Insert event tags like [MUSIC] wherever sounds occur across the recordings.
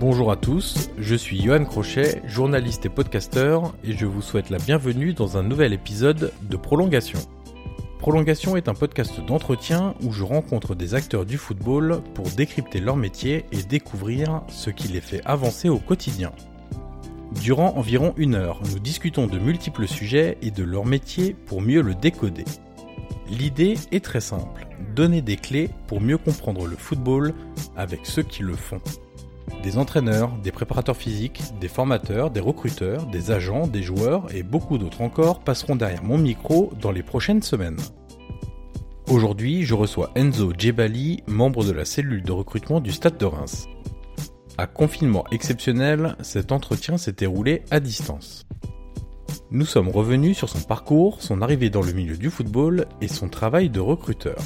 Bonjour à tous, je suis Johan Crochet, journaliste et podcasteur, et je vous souhaite la bienvenue dans un nouvel épisode de Prolongation. Prolongation est un podcast d'entretien où je rencontre des acteurs du football pour décrypter leur métier et découvrir ce qui les fait avancer au quotidien. Durant environ une heure, nous discutons de multiples sujets et de leur métier pour mieux le décoder. L'idée est très simple, donner des clés pour mieux comprendre le football avec ceux qui le font. Des entraîneurs, des préparateurs physiques, des formateurs, des recruteurs, des agents, des joueurs et beaucoup d'autres encore passeront derrière mon micro dans les prochaines semaines. Aujourd'hui, je reçois Enzo Djebali, membre de la cellule de recrutement du Stade de Reims. À confinement exceptionnel, cet entretien s'est déroulé à distance. Nous sommes revenus sur son parcours, son arrivée dans le milieu du football et son travail de recruteur.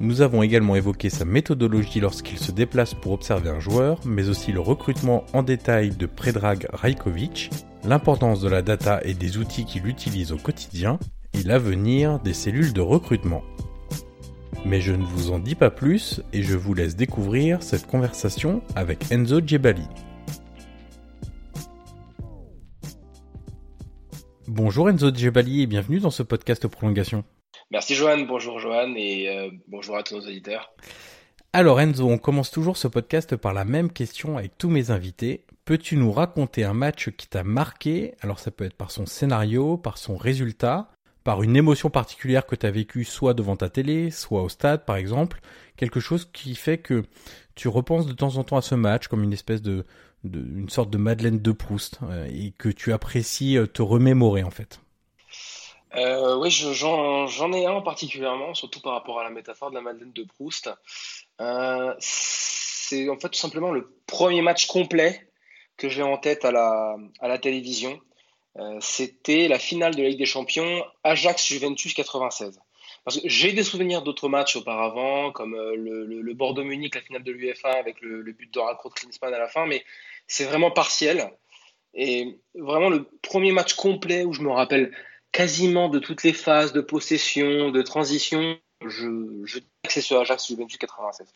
Nous avons également évoqué sa méthodologie lorsqu'il se déplace pour observer un joueur, mais aussi le recrutement en détail de Predrag Rajkovic, l'importance de la data et des outils qu'il utilise au quotidien, et l'avenir des cellules de recrutement. Mais je ne vous en dis pas plus et je vous laisse découvrir cette conversation avec Enzo Djebali. Bonjour Enzo Djebali et bienvenue dans ce podcast Prolongation. Merci Johan, bonjour Johan et euh, bonjour à tous nos auditeurs. Alors Enzo, on commence toujours ce podcast par la même question avec tous mes invités. Peux-tu nous raconter un match qui t'a marqué? Alors ça peut être par son scénario, par son résultat, par une émotion particulière que tu as vécue soit devant ta télé, soit au stade par exemple, quelque chose qui fait que tu repenses de temps en temps à ce match comme une espèce de, une sorte de Madeleine de Proust euh, et que tu apprécies euh, te remémorer en fait. Euh, oui, j'en ai un particulièrement, surtout par rapport à la métaphore de la Madeleine de Proust. Euh, c'est en fait tout simplement le premier match complet que j'ai en tête à la, à la télévision. Euh, c'était la finale de la Ligue des Champions Ajax-Juventus 96. Parce que j'ai des souvenirs d'autres matchs auparavant, comme le, le, Bordeaux-Munich, la finale de l'UFA avec le, but de Racro Klinsmann à la fin, mais c'est vraiment partiel. Et vraiment le premier match complet où je me rappelle quasiment de toutes les phases de possession, de transition, je, je que c'est ce Ajax Juventus 96.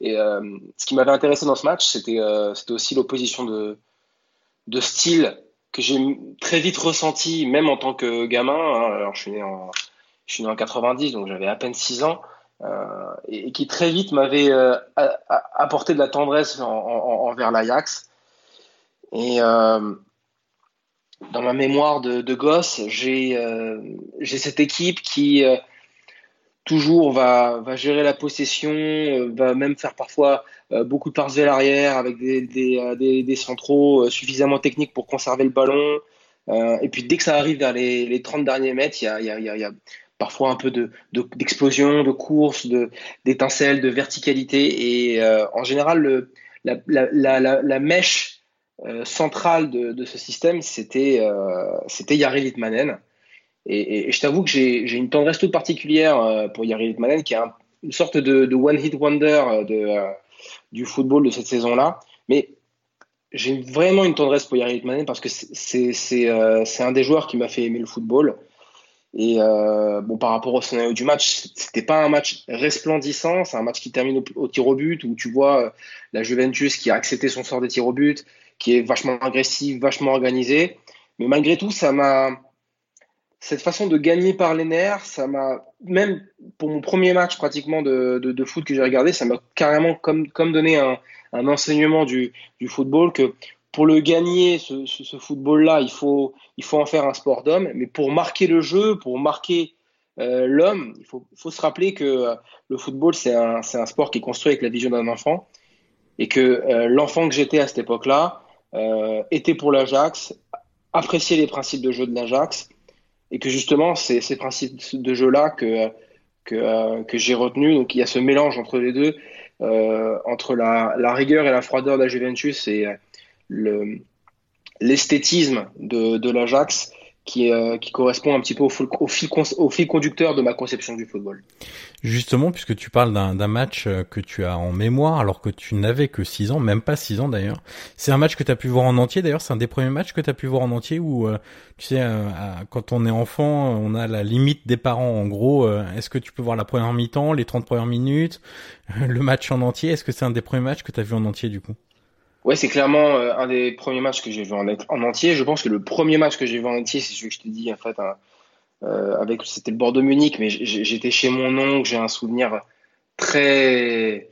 Et euh, ce qui m'avait intéressé dans ce match, c'était euh, aussi l'opposition de, style que j'ai très vite ressenti, même en tant que gamin. Hein. Alors, je suis né en, je suis né en 90, donc j'avais à peine 6 ans, euh, et, qui très vite m'avait apporté de la tendresse en, en, envers l'Ajax. Et dans ma mémoire de, de gosse, j'ai euh, cette équipe qui euh, toujours va, va gérer la possession, euh, va même faire parfois beaucoup de passes vers l'arrière avec des, des, des, des, centraux suffisamment techniques pour conserver le ballon. et puis dès que ça arrive vers les, les 30 derniers mètres, il y a, y, a, y a, parfois un peu d'explosion, de, de, course, d'étincelle, de, verticalité. Et en général, le, la, la, la, la mèche euh, centrale de, ce système, c'était euh, c'était Yari Litmanen. Et, je t'avoue que j'ai une tendresse toute particulière euh, pour Yari Litmanen, qui est une sorte de, one-hit wonder de, du football de cette saison-là. Mais j'ai vraiment une tendresse pour Yari Litmanen parce que c'est un des joueurs qui m'a fait aimer le football. Et euh, bon, par rapport au scénario du match, c'était pas un match resplendissant. C'est un match qui termine au, tir au but où tu vois euh, la Juventus qui a accepté son sort des tirs au but, qui est vachement agressif, vachement organisé. Mais malgré tout, ça m'a cette façon de gagner par les nerfs, ça m'a même pour mon premier match pratiquement de, de, foot que j'ai regardé, ça m'a carrément comme comme donné un, un enseignement du, du football que pour le gagner, ce, ce, football-là, il faut, il faut en faire un sport d'homme. Mais pour marquer le jeu, pour marquer euh, l'homme, il faut, faut, se rappeler que euh, le football, c'est un, un, sport qui est construit avec la vision d'un enfant. Et que euh, l'enfant que j'étais à cette époque-là était pour l'Ajax, appréciait les principes de jeu de l'Ajax. Et que justement, c'est ces principes de jeu-là que, que, que j'ai retenu. Donc il y a ce mélange entre les deux, entre la, la, rigueur et la froideur de la Juventus et l'esthétisme de, de l'Ajax qui, euh, qui correspond un petit peu au, fil, conducteur de ma conception du football. Justement, puisque tu parles d'un match euh, que tu as en mémoire alors que tu n'avais que 6 ans, même pas 6 ans d'ailleurs, c'est un match que tu as pu voir en entier d'ailleurs, c'est un des premiers matchs que tu as pu voir en entier où, euh, tu sais, quand on est enfant, on a la limite des parents en gros, est-ce que tu peux voir la première mi-temps, les 30 premières minutes, [LAUGHS] le match en entier, est-ce que c'est un des premiers matchs que tu as vu en entier du coup? Ouais, c'est clairement euh, un des premiers matchs que j'ai vu en, en, entier. Je pense que le premier match que j'ai vu en entier, c'est celui que je te dis en fait, euh, avec c'était le Bordeaux Munich, mais j'étais chez mon oncle, j'ai un souvenir très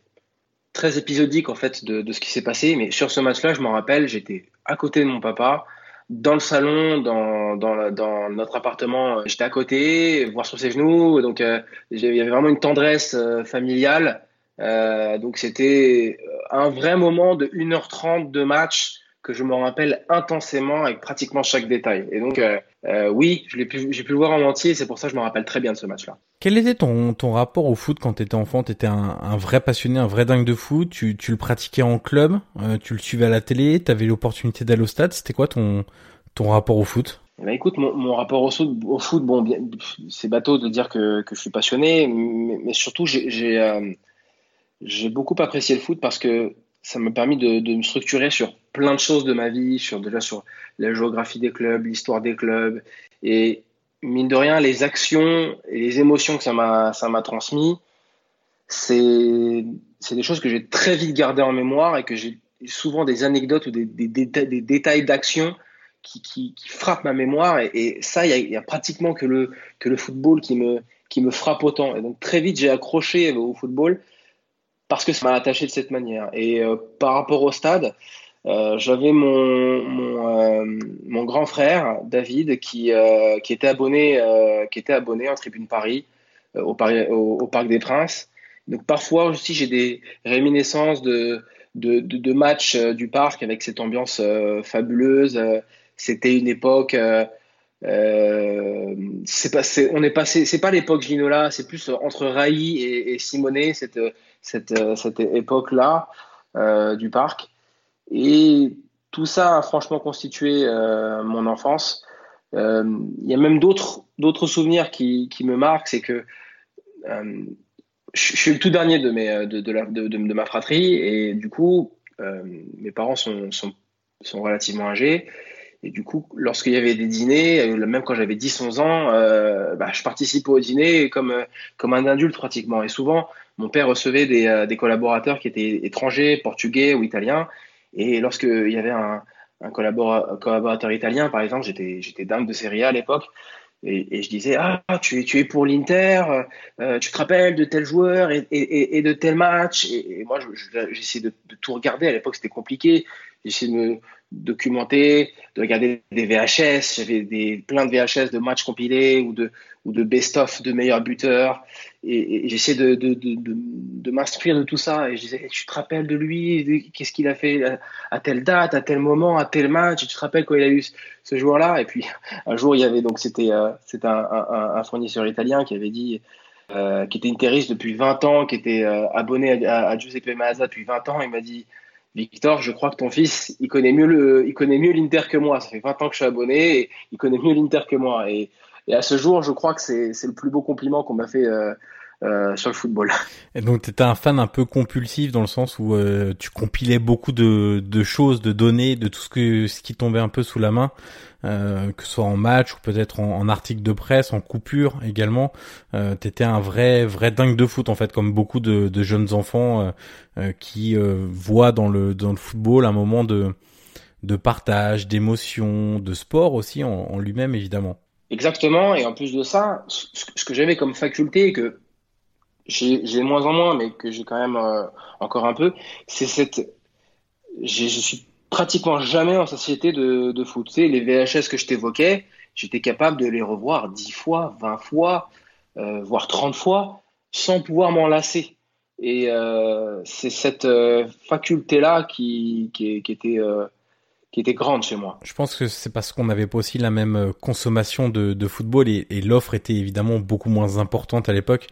très épisodique en fait de, ce qui s'est passé. Mais sur ce match-là, je m'en rappelle, j'étais à côté de mon papa, dans le salon, dans, dans, notre appartement, j'étais à côté, voir sur ses genoux, donc euh, il y avait vraiment une tendresse euh, familiale. Euh, donc c'était un vrai moment de 1h30 de match que je me rappelle intensément avec pratiquement chaque détail. Et donc, euh, euh, oui, j'ai pu, pu le voir en entier, c'est pour ça que je me rappelle très bien de ce match-là. Quel était ton, ton rapport au foot quand tu étais enfant? Tu étais un, un, vrai passionné, un vrai dingue de foot. Tu, tu le pratiquais en club euh, Tu le suivais à la télé Tu avais l'opportunité d'aller au stade. C'était quoi ton, ton rapport au foot? Ben, écoute, mon, mon rapport au, au foot, bon, c'est bateau de dire que, que je suis passionné, mais, mais surtout, j'ai euh, j'ai beaucoup apprécié le foot parce que ça m'a permis de, me structurer sur plein de choses de ma vie, sur déjà sur la géographie des clubs, l'histoire des clubs, et mine de rien, les actions et les émotions que ça m'a ça m'a transmis, c'est c'est des choses que j'ai très vite gardées en mémoire et que j'ai souvent des anecdotes ou des, des, détails d'action qui, qui, frappent ma mémoire. Et, et ça, il y, y a, pratiquement que le que le football qui me qui me frappe autant. Et donc très vite, j'ai accroché au football parce que ça m'a attaché de cette manière. Et euh, par rapport au stade, euh, j'avais mon mon, euh, mon, grand frère David qui euh, qui était abonné qui était abonné en Tribune Paris au, Paris, au, Parc des Princes. Donc parfois aussi j'ai des réminiscences de de, de, de matchs du parc avec cette ambiance fabuleuse. C'était une époque euh, c'est pas, on est passé, c'est pas l'époque Ginola, c'est plus entre Raï et, et Simonet, cette, cette, cette époque-là euh, du parc. Et tout ça a franchement constitué euh, mon enfance. Euh, il y a même d'autres, d'autres souvenirs qui, qui me marquent, c'est que euh, je, suis le tout dernier de, mes, de, de, de, ma fratrie et du coup, mes parents sont, sont, sont relativement âgés. Et du coup, lorsqu'il y avait des dîners, euh, même quand j'avais 10-11 ans, euh, bah, je participais au dîner comme, euh, comme un adulte pratiquement. Et souvent, mon père recevait des, collaborateurs qui étaient étrangers, portugais ou italiens. Et lorsqu'il y avait un, collaborateur italien, par exemple, j'étais, dingue de Serie A à l'époque. Et, je disais, ah, tu es, pour l'Inter, tu te rappelles de tel joueur et, de tel match? Et, moi, j'essayais de, de, tout regarder. À l'époque, c'était compliqué. J'essayais de me, documenter, de regarder des VHS. J'avais des plein de VHS de matchs compilés ou de best-of de meilleurs buteurs. Et, j'essayais de, de, de, m'instruire de tout ça. Et je disais, tu te rappelles de lui? Qu'est-ce qu'il a fait à, telle date, à tel moment, à tel match? Tu te rappelles quand il a eu ce joueur-là? Et puis [LAUGHS] un jour, il y avait donc c'était euh, un, fournisseur italien qui avait dit. Euh, qui était interiste depuis 20 ans, qui était euh, abonné à, à Giuseppe Mazza depuis 20 ans, il m'a dit Victor, je crois que ton fils, il connaît mieux le, il connaît mieux l'Inter que moi. Ça fait 20 ans que je suis abonné et il connaît mieux l'Inter que moi. Et, et, à ce jour, je crois que c'est, le plus beau compliment qu'on m'a fait euh, euh, sur le football. [LAUGHS] Et donc tu étais un fan un peu compulsif dans le sens où euh, tu compilais beaucoup de, de, choses, de données, de tout ce que ce qui tombait un peu sous la main, euh, que ce soit en match ou peut-être en, en, article de presse, en coupure également. Euh, T'étais un vrai vrai dingue de foot en fait, comme beaucoup de, de jeunes enfants euh, qui voient dans le dans le football un moment de de partage, d'émotion, de sport aussi en, en lui-même évidemment. Exactement, et en plus de ça, ce que j'avais comme faculté que j'ai moins en moins, mais que j'ai quand même euh, encore un peu, c'est cette. Je suis pratiquement jamais en société de, de foot. Les VHS que je t'évoquais, j'étais capable de les revoir 10 fois, 20 fois, euh, voire 30 fois, sans pouvoir m'en lasser. Et euh, c'est cette faculté-là qui, qui, était qui était grande chez moi. Je pense que c'est parce qu'on n'avait pas aussi la même consommation de, football et l'offre était évidemment beaucoup moins importante à l'époque.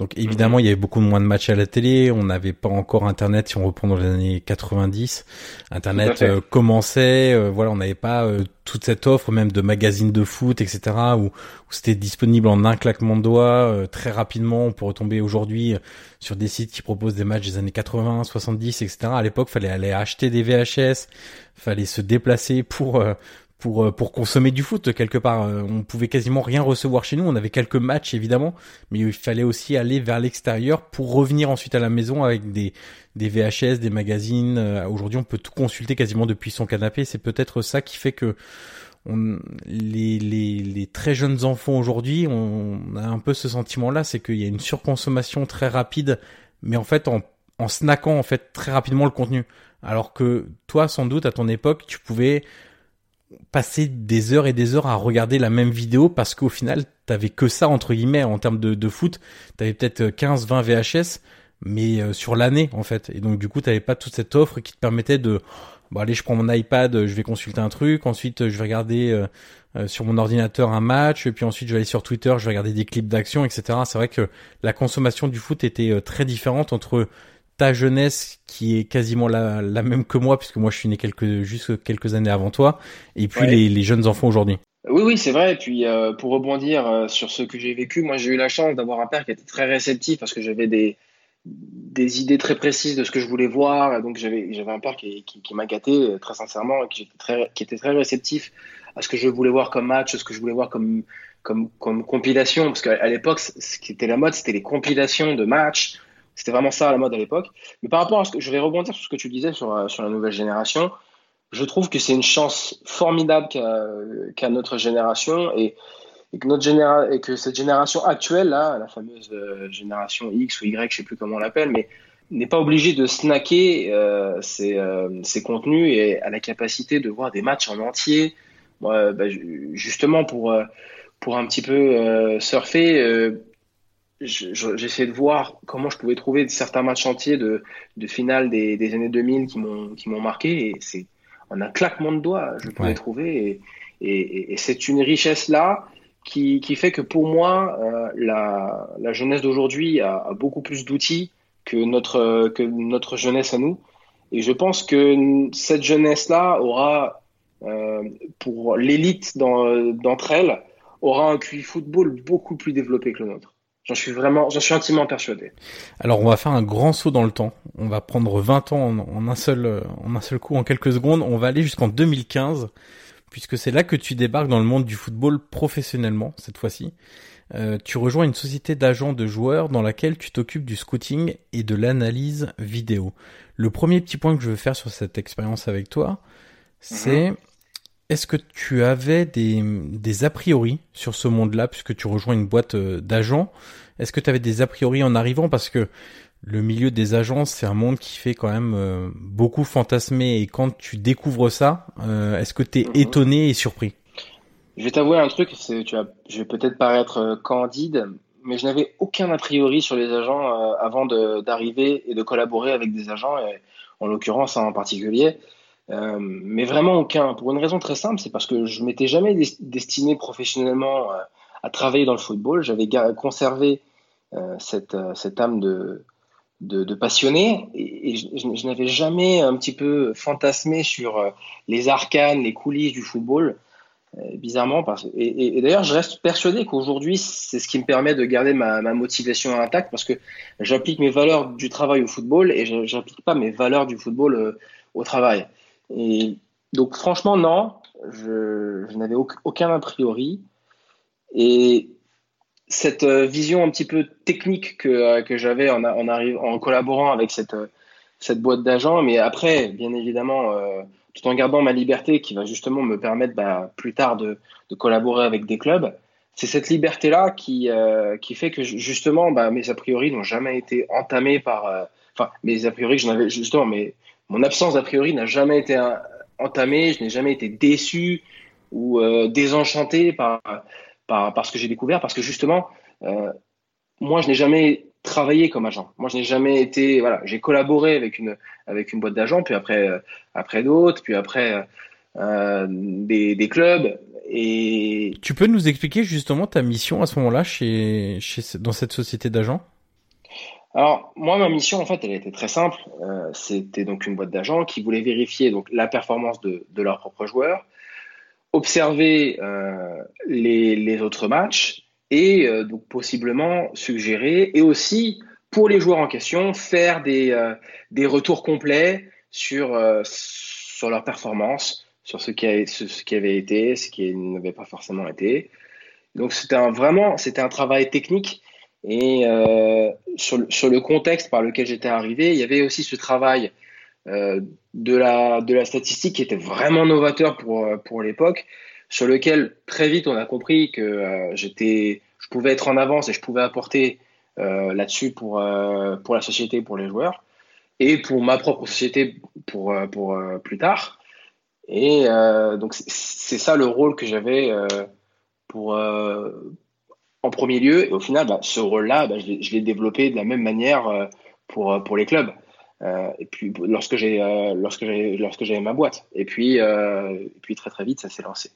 Donc évidemment, il y avait beaucoup moins de matchs à la télé, on n'avait pas encore Internet si on reprend dans les années 90. Internet euh, commençait, euh, voilà, on n'avait pas euh, toute cette offre même de magazines de foot, etc. où, où c'était disponible en un claquement de doigts très rapidement. On peut retomber aujourd'hui sur des sites qui proposent des matchs des années 80, 70, etc. À l'époque, fallait aller acheter des VHS, fallait se déplacer pour pour euh, pour consommer du foot quelque part. Euh, on pouvait quasiment rien recevoir chez nous. On avait quelques matchs évidemment, mais il fallait aussi aller vers l'extérieur pour revenir ensuite à la maison avec des des VHS, des magazines. Euh, aujourd'hui, on peut tout consulter quasiment depuis son canapé. C'est peut-être ça qui fait que on, les, les, les très jeunes enfants aujourd'hui, on a un peu ce sentiment-là, c'est qu'il y a une surconsommation très rapide, mais en fait en en snackant en fait très rapidement le contenu. Alors que toi, sans doute, à ton époque, tu pouvais passer des heures et des heures à regarder la même vidéo parce qu'au final, t'avais que ça entre guillemets en termes de, de foot. T'avais peut-être 15, 20 VHS, mais euh, sur l'année en fait. Et donc du coup, t'avais pas toute cette offre qui te permettait de, bon allez, je prends mon iPad, je vais consulter un truc, ensuite je vais regarder euh, euh, sur mon ordinateur un match, et puis ensuite je vais aller sur Twitter, je vais regarder des clips d'action, etc. C'est vrai que la consommation du foot était très différente entre ta jeunesse qui est quasiment la, la, même que moi, puisque moi je suis né quelques, juste quelques années avant toi, et puis les, les, jeunes enfants aujourd'hui. Oui, oui, c'est vrai. Et puis euh, pour rebondir euh, sur ce que j'ai vécu, moi j'ai eu la chance d'avoir un père qui était très réceptif parce que j'avais des, des idées très précises de ce que je voulais voir. Et donc j'avais j'avais un père qui, qui, qui m'a gâté euh, très sincèrement, et qui était très, qui était très réceptif à ce que je voulais voir comme match, à ce que je voulais voir comme, comme, comme compilation. Parce qu'à l'époque, ce qui était la mode, c'était les compilations de matchs c'était vraiment ça à la mode à l'époque. Mais par rapport à ce que je vais rebondir sur ce que tu disais sur, euh, sur la nouvelle génération, je trouve que c'est une chance formidable qu'a notre génération et, que notre généra et que cette génération actuelle là, la fameuse euh, génération X ou Y, je sais plus comment on l'appelle, mais n'est pas obligée de snacker euh, ses, euh, contenus et a la capacité de voir des matchs en entier. Bah, justement pour pour un petit peu surfer j'essayais de voir comment je pouvais trouver certains matchs entiers de, de finale des, des années 2000 qui m'ont qui m'ont marqué et c'est en un claquement de doigts je pouvais trouver et, et, et c'est une richesse là qui, qui fait que pour moi euh, la, la jeunesse d'aujourd'hui a, a, beaucoup plus d'outils que notre que notre jeunesse à nous. Et je pense que cette jeunesse là aura euh, pour l'élite d'entre elles aura un QI football beaucoup plus développé que le nôtre J'en suis vraiment, j'en suis intimement persuadé. Alors on va faire un grand saut dans le temps. On va prendre 20 ans en, un seul, en un seul coup, en quelques secondes. On va aller jusqu'en 2015, puisque c'est là que tu débarques dans le monde du football professionnellement cette fois-ci. Euh, tu rejoins une société d'agents de joueurs dans laquelle tu t'occupes du scouting et de l'analyse vidéo. Le premier petit point que je veux faire sur cette expérience avec toi, c'est mhm. Est-ce que tu avais des, des a priori sur ce monde-là, puisque tu rejoins une boîte euh, d'agents? Est-ce que tu avais des a priori en arrivant? Parce que le milieu des agences, c'est un monde qui fait quand même euh, beaucoup fantasmer. Et quand tu découvres ça, euh, est-ce que tu es mhm. étonné et surpris? Je vais t'avouer un truc, tu vas, je vais peut-être paraître candide, mais je n'avais aucun a priori sur les agents avant d'arriver et de collaborer avec des agents, et en l'occurrence en particulier. Euh, mais vraiment aucun. Pour une raison très simple, c'est parce que je m'étais jamais destiné professionnellement euh, à travailler dans le football. J'avais conservé euh, cette, cette âme de, passionné et, je, n'avais jamais un petit peu fantasmé sur les arcanes, les coulisses du football. bizarrement, et, d'ailleurs, je reste persuadé qu'aujourd'hui, c'est ce qui me permet de garder ma, motivation intacte parce que j'applique mes valeurs du travail au football et je n'applique pas mes valeurs du football au travail. Et donc, franchement, non, je, n'avais aucun a priori. Et cette euh, vision un petit peu technique que, euh, j'avais en, collaborant avec cette, cette boîte d'agents, mais après, bien évidemment, tout en gardant ma liberté qui va justement me permettre bah, plus tard de, collaborer avec des clubs. C'est cette liberté-là qui, euh, fait que justement bah, mes a priori n'ont jamais été entamés par. Euh, enfin, mes a priori, j'en avais justement, mais mon absence d'a priori n'a jamais été euh, entamée, je n'ai jamais été déçu ou désenchanté par, par, par, ce que j'ai découvert parce que justement, moi, je n'ai jamais travaillé comme agent. Moi, je n'ai jamais été, voilà, j'ai collaboré avec une avec une boîte d'agents, puis après euh, après d'autres, puis après euh, des, des, clubs. Et tu peux nous expliquer justement ta mission à ce moment-là chez, chez dans cette société d'agents? Alors moi ma mission en fait elle était très simple. Euh, c'était donc une boîte d'agents qui voulait vérifier donc la performance de, de leurs propres joueurs, observer euh, les, les autres matchs et euh, donc possiblement suggérer et aussi pour les joueurs en question faire des, euh, des retours complets sur, euh, sur leur performance, sur ce qui, a, ce, qui avait été, ce qui n'avait pas forcément été. Donc c'était vraiment c'était un travail technique et sur, sur, le contexte par lequel j'étais arrivé, il y avait aussi ce travail de, la, de la statistique qui était vraiment novateur pour, pour l'époque, sur lequel très vite on a compris que euh, j'étais, je pouvais être en avance et je pouvais apporter euh, là-dessus pour, euh, pour la société, pour les joueurs et pour ma propre société pour, pour plus tard. Et donc c'est ça le rôle que j'avais pour en premier lieu. Et au final, bah, ce rôle-là, bah, je l'ai développé de la même manière pour, pour les clubs. Euh, et puis lorsque j'ai euh, lorsque j'ai lorsque j'avais ma boîte et puis euh, et puis très très vite ça s'est lancé.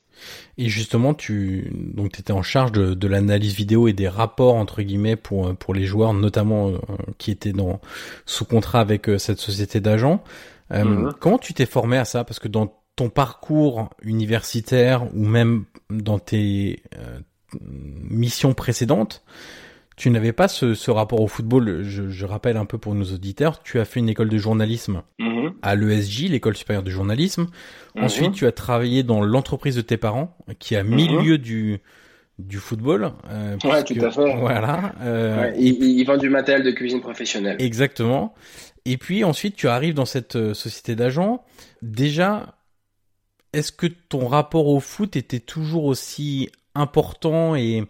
Et justement tu donc étais en charge de, de l'analyse vidéo et des rapports entre guillemets pour pour les joueurs notamment qui étaient dans sous contrat avec cette société d'agents. Mhm. Comment tu t'es formé à ça? Parce que dans ton parcours universitaire ou même dans tes missions précédentes, tu n'avais pas ce, ce, rapport au football. Je, je, rappelle un peu pour nos auditeurs. Tu as fait une école de journalisme mhm. à l'ESJ, l'école supérieure de journalisme. Mhm. Ensuite, tu as travaillé dans l'entreprise de tes parents, qui a milieu mhm. du du football. Euh, ouais, tout à fait. Voilà. Euh, il, vend du matériel de cuisine professionnelle. Exactement. Et puis ensuite, tu arrives dans cette euh, société d'agents. Déjà, est-ce que ton rapport au foot était toujours aussi important et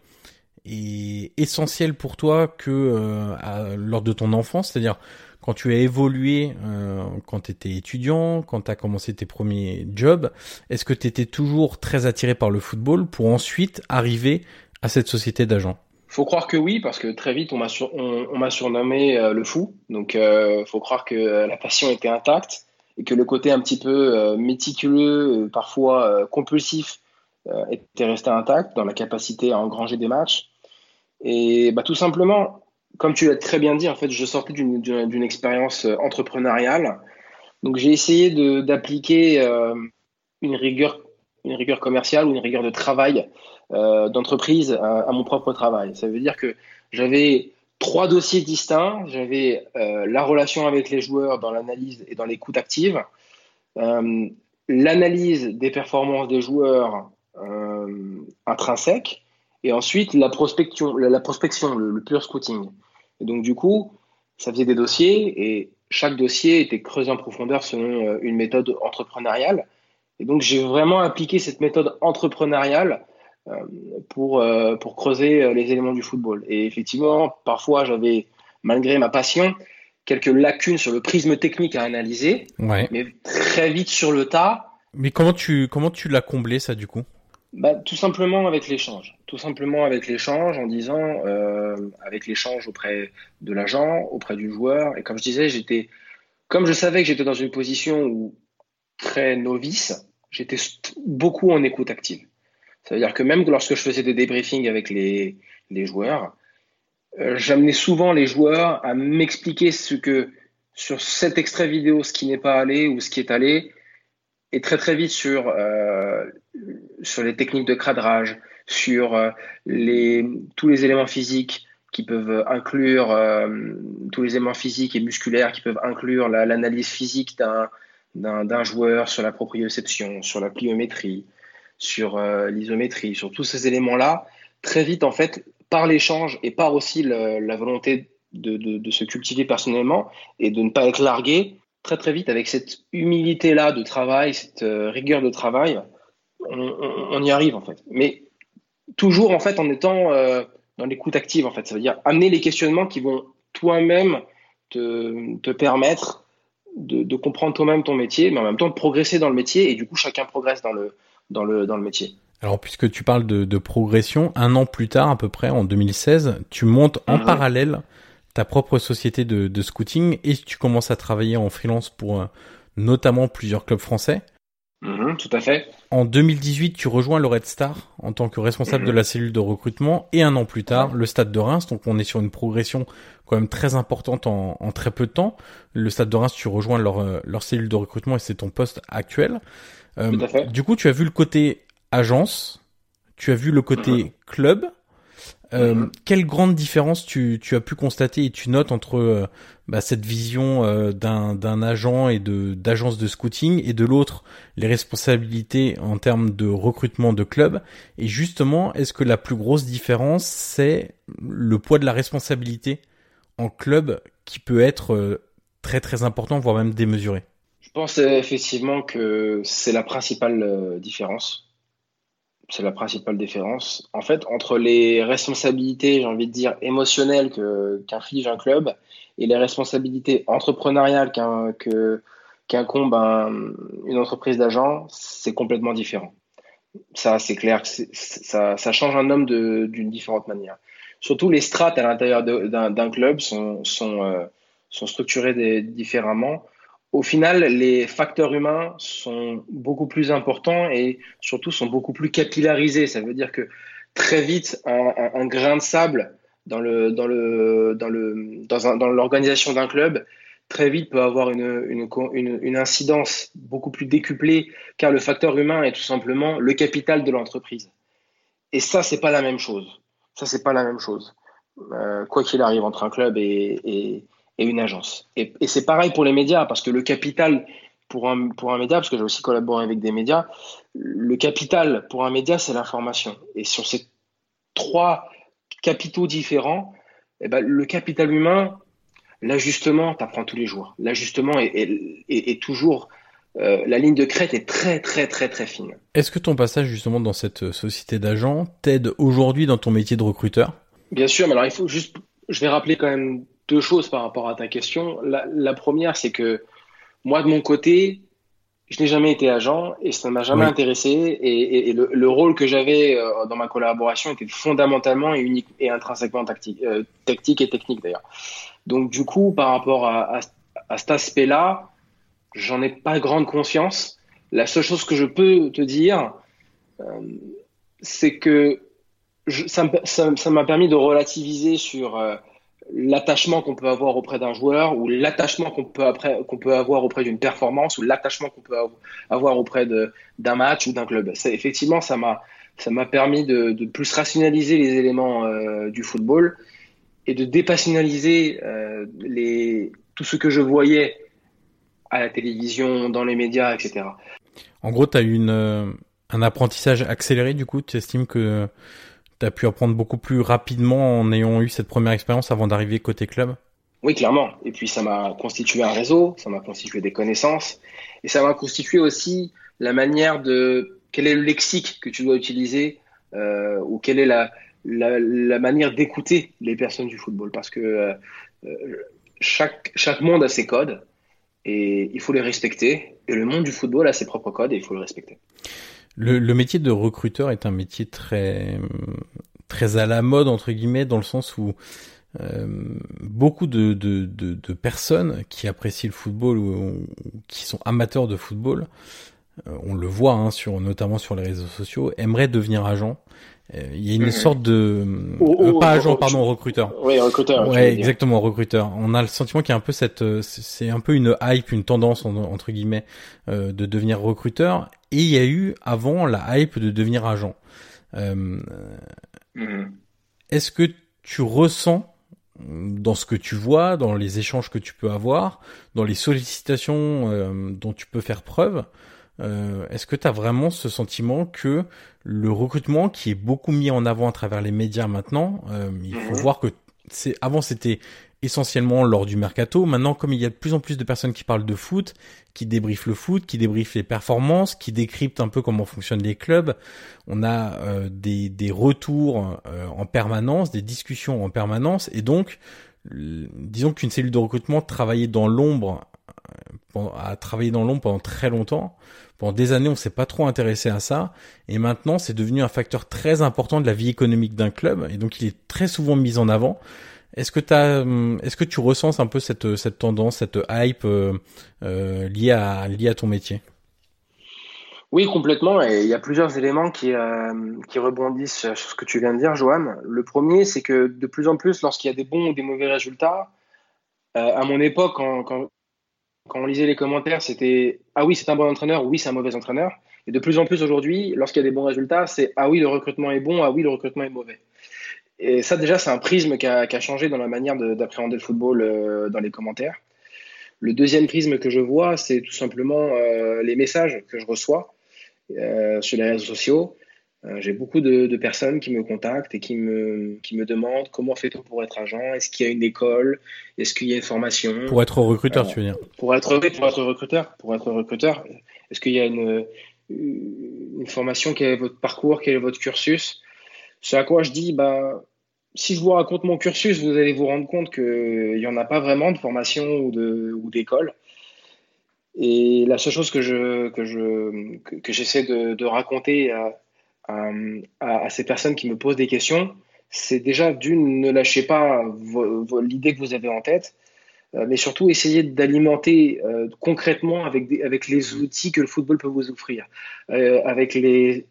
essentiel pour toi que euh, lors de ton enfance, c'est-à-dire quand tu as évolué, euh, quand tu étais étudiant, quand tu as commencé tes premiers jobs, est-ce que tu étais toujours très attiré par le football pour ensuite arriver à cette société d'agents? Faut croire que oui, parce que très vite on m'a on, m'a surnommé euh, le fou. Donc euh, faut croire que la passion était intacte et que le côté un petit peu méticuleux, parfois compulsif, était resté intact dans la capacité à engranger des matchs. Et bah, tout simplement, comme tu l'as très bien dit, en fait, je sortais d'une expérience euh, entrepreneuriale. Donc, j'ai essayé d'appliquer euh, une, rigueur, une rigueur commerciale ou une rigueur de travail euh, d'entreprise à, mon propre travail. Ça veut dire que j'avais trois dossiers distincts. J'avais la relation avec les joueurs dans l'analyse et dans l'écoute active, l'analyse des performances des joueurs intrinsèques, et ensuite, la prospection, la, prospection le, pur scouting. Et donc, du coup, ça faisait des dossiers et chaque dossier était creusé en profondeur selon euh, une méthode entrepreneuriale. Et donc, j'ai vraiment appliqué cette méthode entrepreneuriale euh, pour, euh, pour creuser les éléments du football. Et effectivement, parfois, j'avais, malgré ma passion, quelques lacunes sur le prisme technique à analyser. Mais très vite sur le tas. Mais comment tu, comment tu l'as comblé, ça, du coup? Bah, Tout simplement avec l'échange. Tout simplement avec l'échange en disant, euh, avec l'échange auprès de l'agent, auprès du joueur. Et comme je disais, j'étais, comme je savais que j'étais dans une position où, très novice, j'étais beaucoup en écoute active. Ça veut dire que même lorsque je faisais des débriefings avec les, les joueurs, euh, j'amenais souvent les joueurs à m'expliquer ce que sur cet extrait vidéo, ce qui n'est pas allé ou ce qui est allé, et très très vite sur, euh, sur les techniques de cadrage, sur euh, les, tous les éléments physiques qui peuvent inclure euh, tous les éléments physiques et musculaires qui peuvent inclure l'analyse physique d'un joueur sur la proprioception, sur la pliométrie, sur l'isométrie, sur tous ces éléments-là. Très vite, en fait, par l'échange et par aussi la volonté de, de, de, se cultiver personnellement et de ne pas être largué, très très vite avec cette humilité-là de travail, cette euh, rigueur de travail, on, y arrive en fait. Mais toujours en fait en étant euh, dans l'écoute active en fait. Ça veut dire amener les questionnements qui vont toi-même te, te, permettre de, de comprendre toi-même ton métier, mais en même temps de progresser dans le métier et du coup chacun progresse dans le, dans le, dans le métier. Alors puisque tu parles de, de progression, un an plus tard à peu près en 2016, tu montes en mhm. parallèle ta propre société de, de, scouting et tu commences à travailler en freelance pour euh, notamment plusieurs clubs français. Mhm, tout à fait. En 2018, tu rejoins le Red Star en tant que responsable de la cellule de recrutement et un an plus tard, le Stade de Reims. Donc on est sur une progression quand même très importante en, en très peu de temps. Le Stade de Reims, tu rejoins leur, euh, leur cellule de recrutement et c'est ton poste actuel. Euh, tout à fait. Du coup, tu as vu le côté agence, tu as vu le côté mhm. club, euh, mhm. Quelle grande différence tu, tu, as pu constater et tu notes entre euh, bah, cette vision euh, d'un agent et de d'agence de scouting et de l'autre les responsabilités en termes de recrutement de club? Et justement est-ce que la plus grosse différence c'est le poids de la responsabilité en club qui peut être euh, très très important voire même démesuré? Je pense effectivement que c'est la principale différence c'est la principale différence. En fait, entre les responsabilités, j'ai envie de dire, émotionnelles qu'inflige un club et les responsabilités entrepreneuriales qu'incombe une entreprise d'agent, c'est complètement différent. Ça, c'est clair, ça, ça, change un homme d'une différente manière. Surtout, les strates à l'intérieur d'un club sont, sont, euh, sont structurées différemment au final, les facteurs humains sont beaucoup plus importants et surtout sont beaucoup plus capillarisés. Ça veut dire que très vite, un, grain de sable dans l'organisation d'un club très vite peut avoir une, incidence beaucoup plus décuplée car le facteur humain est tout simplement le capital de l'entreprise. Et ça, c'est pas la même chose. Ça, c'est pas la même chose. Euh, quoi qu'il arrive entre un club et, et une agence. Et, et c'est pareil pour les médias, parce que le capital pour un, pour un média, parce que j'ai aussi collaboré avec des médias, le capital pour un média, c'est l'information. Et sur ces trois capitaux différents, eh ben, le capital humain, l'ajustement, t'apprends tous les jours. L'ajustement est, est, est, toujours, euh, la ligne de crête est très, très, très, très fine. Est-ce que ton passage justement dans cette société d'agents t'aide aujourd'hui dans ton métier de recruteur? Bien sûr, mais alors il faut juste, je vais rappeler quand même deux choses par rapport à ta question. La, première, c'est que moi, de mon côté, je n'ai jamais été agent et ça ne m'a jamais intéressé. Et, le, rôle que j'avais euh, dans ma collaboration était fondamentalement et, unique, et intrinsèquement tactique, euh, tactique et technique d'ailleurs. Donc du coup, par rapport à, à, cet aspect-là, j'en ai pas grande conscience. La seule chose que je peux te dire, euh, c'est que je, ça m'a permis de relativiser sur l'attachement qu'on peut avoir auprès d'un joueur ou l'attachement qu'on peut, qu'on peut avoir auprès d'une performance ou l'attachement qu'on peut avoir auprès d'un match ou d'un club. Effectivement, ça m'a, ça m'a permis de, de, plus rationaliser les éléments euh, du football et de dépassionnaliser euh, les, tout ce que je voyais à la télévision, dans les médias, etc. En gros, tu as eu une, euh, un apprentissage accéléré, du coup, tu estimes que tu as pu apprendre beaucoup plus rapidement en ayant eu cette première expérience avant d'arriver côté club? Oui, clairement. Et puis ça m'a constitué un réseau, ça m'a constitué des connaissances, et ça m'a constitué aussi la manière de quel est le lexique que tu dois utiliser euh, ou quelle est la, la, manière d'écouter les personnes du football. Parce que euh, chaque, chaque monde a ses codes et il faut les respecter. Et le monde du football a ses propres codes et il faut le respecter. Le, le, métier de recruteur est un métier très très à la mode entre guillemets dans le sens où euh, beaucoup de, de, de, de, personnes qui apprécient le football ou, qui sont amateurs de football on le voit hein, sur notamment sur les réseaux sociaux, aimerait devenir agent. Il y a une Mhm. sorte de euh, pas agent, pardon, recruteur. Oui, recruteur. Ouais, exactement, recruteur. On a le sentiment qu'il y a un peu cette, euh, c'est un peu une hype, une tendance en- entre guillemets euh, de devenir recruteur. Et il y a eu avant la hype de devenir agent. Euh, Mhm. Est-ce que tu ressens dans ce que tu vois, dans les échanges que tu peux avoir, dans les sollicitations euh, dont tu peux faire preuve, euh, est-ce que tu as vraiment ce sentiment que le recrutement qui est beaucoup mis en avant à travers les médias maintenant, il faut Mhm. voir que c'est avant c'était essentiellement lors du mercato. Maintenant, comme il y a de plus en plus de personnes qui parlent de foot, qui débriefent le foot, qui débriefent les performances, qui décryptent un peu comment fonctionnent les clubs, on a euh, des, des retours euh, en permanence, des discussions en permanence, et donc, disons qu'une cellule de recrutement travaillait dans l'ombre, euh, a travaillé dans l'ombre pendant très longtemps. Pendant des années, on s'est pas trop intéressé à ça, et maintenant, c'est devenu un facteur très important de la vie économique d'un club, et donc il est très souvent mis en avant. Est-ce que t'as, hum, est-ce que tu ressens un peu cette tendance, cette hype euh, euh, liée à ton métier? Oui, complètement. Et il y a plusieurs éléments qui, euh, rebondissent sur ce que tu viens de dire, Johan. Le premier, c'est que de plus en plus, lorsqu'il y a des bons ou des mauvais résultats, à mon époque, quand, quand, quand on lisait les commentaires, c'était Ah oui, c'est un bon entraîneur, oui, c'est un mauvais entraîneur. Et de plus en plus aujourd'hui, lorsqu'il y a des bons résultats, c'est Ah oui, le recrutement est bon, ah oui, le recrutement est mauvais. Et ça, déjà, c'est un prisme qui a, qui a changé dans la manière de- d'appréhender le football euh, dans les commentaires. Le deuxième prisme que je vois, c'est tout simplement euh, les messages que je reçois euh, sur les réseaux sociaux. J'ai beaucoup de, de personnes qui me contactent et qui me, qui me demandent comment fait-on pour être agent Est-ce qu'il y a une école Est-ce qu'il y a une formation? Pour être recruteur, tu veux dire pour être, pour être recruteur, pour être recruteur, est-ce qu'il y a une, une formation Quel est votre parcours Quel est votre cursus? Ce à quoi je dis, bah, si je vous raconte mon cursus, vous allez vous rendre compte qu'il n'y en a pas vraiment de formation ou d'école. Et la seule chose que je que je que, que j'essaie de, raconter à, ces personnes qui me posent des questions, c'est déjà d'une ne lâchez pas l'idée que vous avez en tête, mais surtout essayer d'alimenter euh, concrètement avec, les outils que le football peut vous offrir, Euh, avec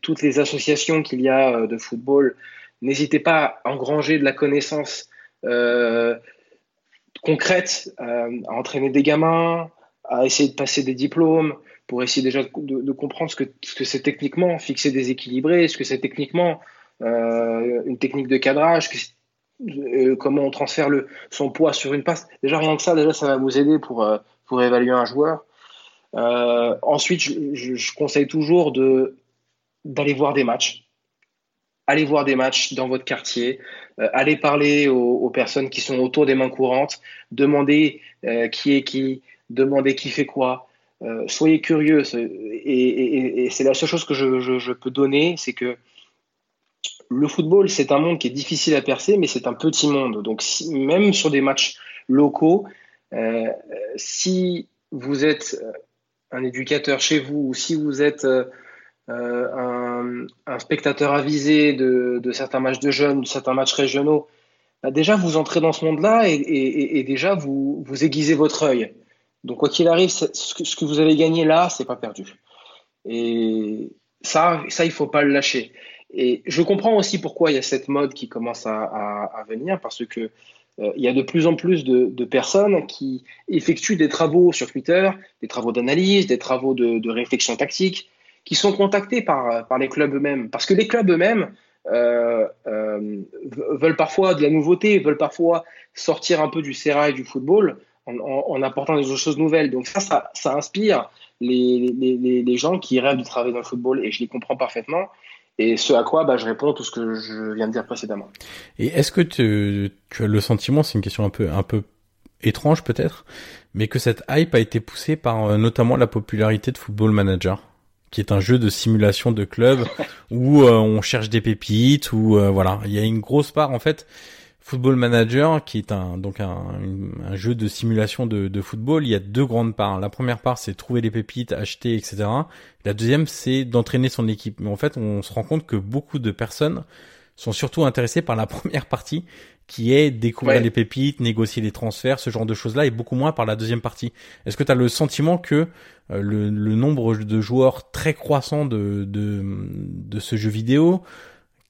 toutes les associations qu'il y a euh, de football. N'hésitez pas à engranger de la connaissance euh, concrète, euh, à entraîner des gamins, à essayer de passer des diplômes pour essayer déjà de, comprendre ce que ce que c'est techniquement fixer des équilibrés, ce que c'est techniquement euh, une technique de cadrage, que euh, comment on transfère le, son poids sur une passe. Déjà, rien que ça, déjà, ça va vous aider pour, euh, pour évaluer un joueur. Euh, ensuite, je, conseille toujours de, d'aller voir des matchs. Allez voir des matchs dans votre quartier. Allez parler aux, personnes qui sont autour des mains courantes. Demandez qui est qui. Demandez qui fait quoi. Soyez curieux. Et, c'est la seule chose que je- je peux donner, c'est que le football, c'est un monde qui est difficile à percer, mais c'est un petit monde. Donc, même sur des matchs locaux, euh, si vous êtes euh, un éducateur chez vous ou si vous êtes euh, un, spectateur avisé de, certains matchs de jeunes, de certains matchs régionaux, bah, déjà vous entrez dans ce monde-là et, déjà vous, aiguisez votre œil. Donc, quoi qu'il arrive, ce que, ce que vous avez gagné là, c'est pas perdu. Et ça, ça, il faut pas le lâcher. Et je comprends aussi pourquoi il y a cette mode qui commence à, venir, parce que euh, il y a de plus en plus de, personnes qui effectuent des travaux sur Twitter, des travaux d'analyse, des travaux de, réflexion tactique, qui sont contactés par, les clubs eux-mêmes. Parce que les clubs eux-mêmes euh, euh, veulent parfois de la nouveauté, veulent parfois sortir un peu du sérail du football en, apportant des choses nouvelles. Donc ça, ça, inspire les, les gens qui rêvent de travailler dans le football et je les comprends parfaitement. Et ce à quoi bah, je réponds tout ce que je viens de dire précédemment. Et est-ce que tu, tu as le sentiment, c'est une question un peu un peu étrange peut-être, mais que cette hype a été poussée par euh, notamment la popularité de Football Manager, qui est un jeu de simulation de club [LAUGHS] où euh, on cherche des pépites, où euh, voilà, il y a une grosse part en fait. Football Manager, qui est un donc un, un jeu de simulation de, de football, il y a deux grandes parts. La première part, c'est trouver les pépites, acheter, etc. La deuxième, c'est d'entraîner son équipe. Mais en fait, on se rend compte que beaucoup de personnes sont surtout intéressées par la [LAUGHS] première partie, qui est découvrir les pépites, négocier les transferts, ce genre de choses-là, et beaucoup moins par la deuxième partie. Est-ce que tu as le sentiment que euh, le, nombre de joueurs très croissant de, de, de ce jeu vidéo,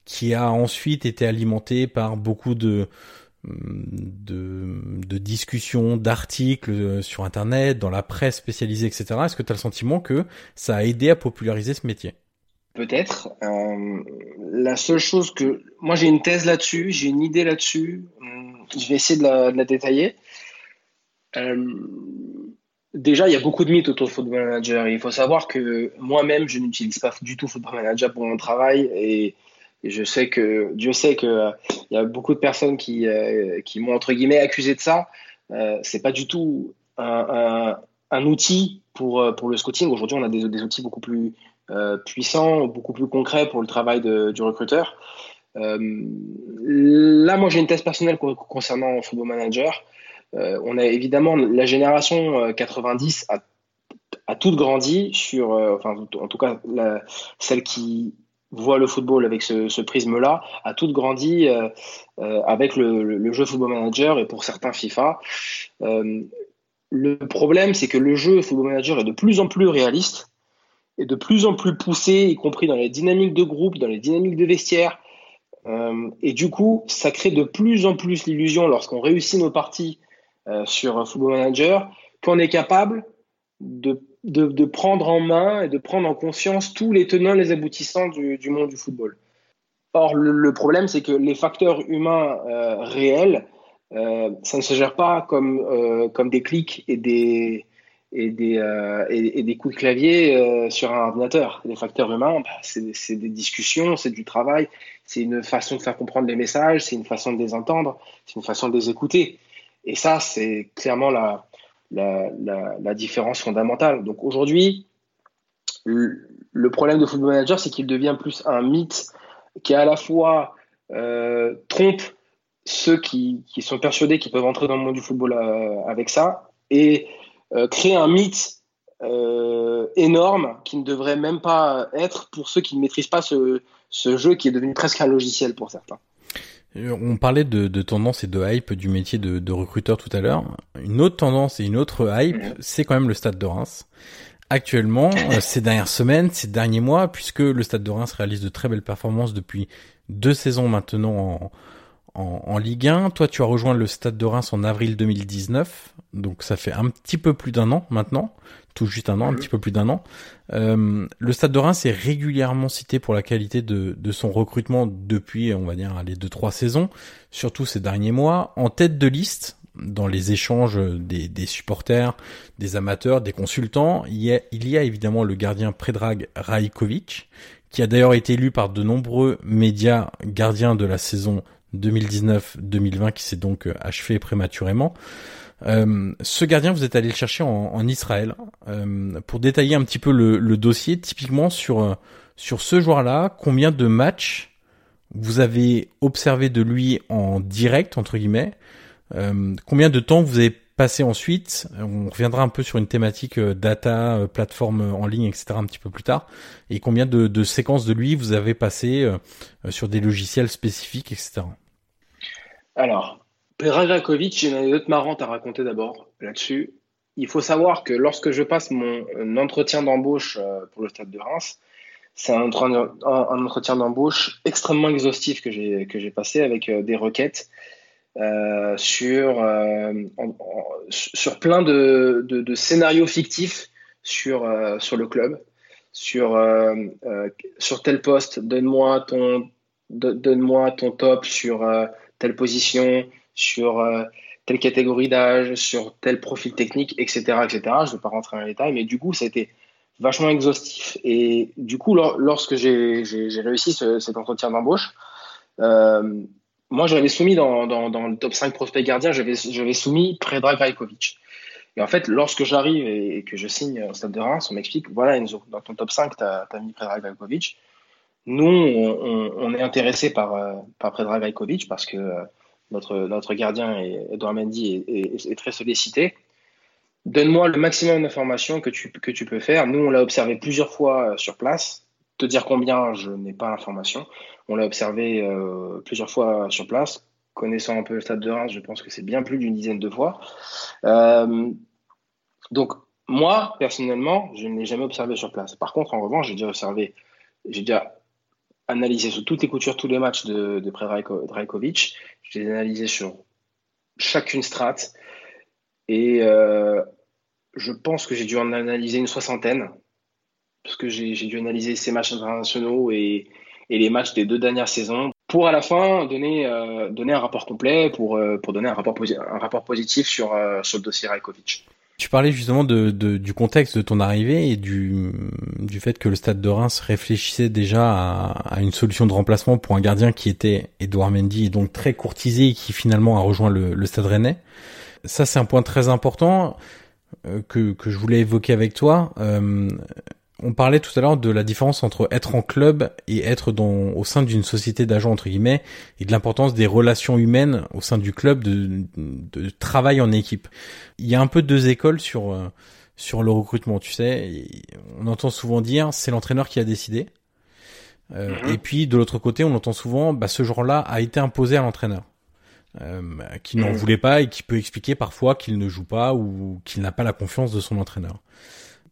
qui a ensuite été alimenté par beaucoup de de, de discussions, d'articles euh, sur Internet, dans la presse spécialisée, etc. Est-ce que tu as le sentiment que ça a aidé à populariser ce métier? Peut-être. Euh, la seule chose que... Moi, j'ai une thèse là-dessus, j'ai une idée là-dessus. Hum, je vais essayer de la, détailler. Euh, déjà, il y a beaucoup de mythes autour de Football Manager. Il faut savoir que moi-même, je n'utilise pas du tout Football Manager pour mon travail et, je sais que Dieu sait que euh, il y a beaucoup de personnes qui, qui m'ont entre guillemets accusé de ça. Euh, c'est pas du tout un, un, outil pour, pour le scouting. Aujourd'hui, on a des, des outils beaucoup plus euh, puissant, beaucoup plus concret pour le travail du recruteur. Euh, là, moi, j'ai une thèse personnelle concernant Football Manager. Euh, on a évidemment la génération 90 a, a toute grandi sur, enfin, en tout cas, celle qui voit le football avec ce, prisme-là, a toute grandi avec le, jeu Football Manager et pour certains FIFA. le problème, c'est que le jeu Football Manager est de plus en plus réaliste est de plus en plus poussé, y compris dans les dynamiques de groupe, dans les dynamiques de vestiaire. Euh, et du coup, ça crée de plus en plus l'illusion, lorsqu'on réussit nos parties euh, sur Football Manager, qu'on est capable de, de, de, prendre en main et de prendre en conscience tous les tenants, les aboutissants du, du monde du football. Or, le, problème, c'est que les facteurs humains euh, réels, euh, ça ne se gère pas comme, euh, comme des clics et des, et des, euh, et, des coups de clavier euh, sur un ordinateur. Les facteurs humains, bah, c'est des discussions, c'est du travail, c'est une façon de faire comprendre les messages, c'est une façon de les entendre, c'est une façon de les écouter. Et ça, c'est clairement la, la, différence fondamentale. Donc aujourd'hui, le, problème de Football Manager, c'est qu'il devient plus un mythe qui à la fois euh, trompe ceux qui, sont persuadés qu'ils peuvent entrer dans le monde du football avec ça et euh, créer un mythe euh, énorme qui ne devrait même pas être pour ceux qui ne maîtrisent pas ce jeu qui est devenu presque un logiciel pour certains. Euh, on parlait de, de, tendance et de hype du métier de, de recruteur tout à l'heure. Une autre tendance et une autre hype, mhm. c'est quand même le stade de Reims. Actuellement, [LAUGHS] ces dernières semaines, ces derniers mois, puisque le stade de Reims réalise de très belles performances depuis deux saisons maintenant en, en, Ligue 1. Toi, tu as rejoint le Stade de Reims en avril 2019, donc ça fait un petit peu plus d'un an maintenant, tout juste un an, un petit peu plus d'un an. Euh, le Stade de Reims est régulièrement cité pour la qualité de, de son recrutement depuis, on va dire, les deux trois saisons, surtout ces derniers mois, en tête de liste dans les échanges des, des, supporters, des amateurs, des consultants, il y a, il y a évidemment le gardien Predrag Rajkovic, qui a d'ailleurs été élu par de nombreux médias gardien de la saison 2019-2020 qui s'est donc euh, achevé prématurément. Euh, ce gardien, vous êtes allé le chercher en, Israël euh, pour détailler un petit peu le, dossier. Typiquement sur sur ce joueur-là, combien de matchs vous avez observé de lui en direct entre guillemets Combien de temps vous avez passé ensuite On reviendra un peu sur une thématique data, plateforme en ligne, etc. un petit peu plus tard. Et combien de, de séquences de lui vous avez passé sur des logiciels spécifiques, etc. Alors, Rajakovic, j'ai une anecdote marrante à raconter d'abord là-dessus. Il faut savoir que lorsque je passe mon entretien d'embauche euh, pour le stade de Reims, c'est un, entretien d'embauche extrêmement exhaustif que j'ai passé avec euh, des requêtes euh, sur sur plein de, de, scénarios fictifs sur sur le club, sur sur tel poste, donne-moi ton donne-moi ton top sur telle position, sur euh, telle catégorie d'âge, sur tel profil technique, etc. etc. Je ne vais pas rentrer dans les détails, mais du coup, ça a été vachement exhaustif. Et du coup, lorsque j'ai réussi cet entretien d'embauche, euh, moi, j'avais soumis dans, dans, le top 5 prospects gardiens, j'avais soumis Predrag Rajkovic. Et en fait, lorsque j'arrive et, que je signe au Stade de Reims, on m'explique, voilà Enzo, dans ton top 5, tu as, mis Predrag Rajkovic. Nous, on, est intéressé par, euh, par Predrag parce que euh, notre, notre gardien, Edouard Mendy, est, très sollicité. Donne-moi le maximum d'informations que tu, que tu peux faire. Nous, on l'a observé plusieurs fois euh, sur place. Te dire combien, je n'ai pas l'information. On l'a observé plusieurs fois sur place. connaissant un peu le stade de Reims, je pense que c'est bien plus d'une dizaine de fois. Donc, moi, personnellement, je ne l'ai jamais observé sur place. Par contre, en revanche, j'ai déjà observé, j'ai déjà analysé sur toutes les coutures tous les matchs de, de Drajkovic. Je les ai analysés sur chacune strat. Et euh, je pense que j'ai dû en analyser une soixantaine. Parce que j'ai dû analyser ces matchs internationaux et, et, les matchs des deux dernières saisons pour à la fin donner, euh, donner un rapport complet, pour, euh, pour donner un rapport, un rapport positif sur, sur le dossier Rajkovic. Tu parlais justement de, de, du contexte de ton arrivée et du, du fait que le stade de Reims réfléchissait déjà à, à, une solution de remplacement pour un gardien qui était Edouard Mendy et donc très courtisé et qui finalement a rejoint le, le stade rennais. Ça c'est un point très important euh, que, que je voulais évoquer avec toi. Euh, on parlait tout à l'heure de la différence entre être en club et être dans, au sein d'une société d'agents entre guillemets et de l'importance des relations humaines au sein du club de, de, travail en équipe. Il y a un peu deux écoles sur euh, sur le recrutement, tu sais. On entend souvent dire c'est l'entraîneur qui a décidé. Euh, mm-hmm. Et puis de l'autre côté, on entend souvent bah, ce genre-là a été imposé à l'entraîneur. Euh, qui n'en mm-hmm. voulait pas et qui peut expliquer parfois qu'il ne joue pas ou qu'il n'a pas la confiance de son entraîneur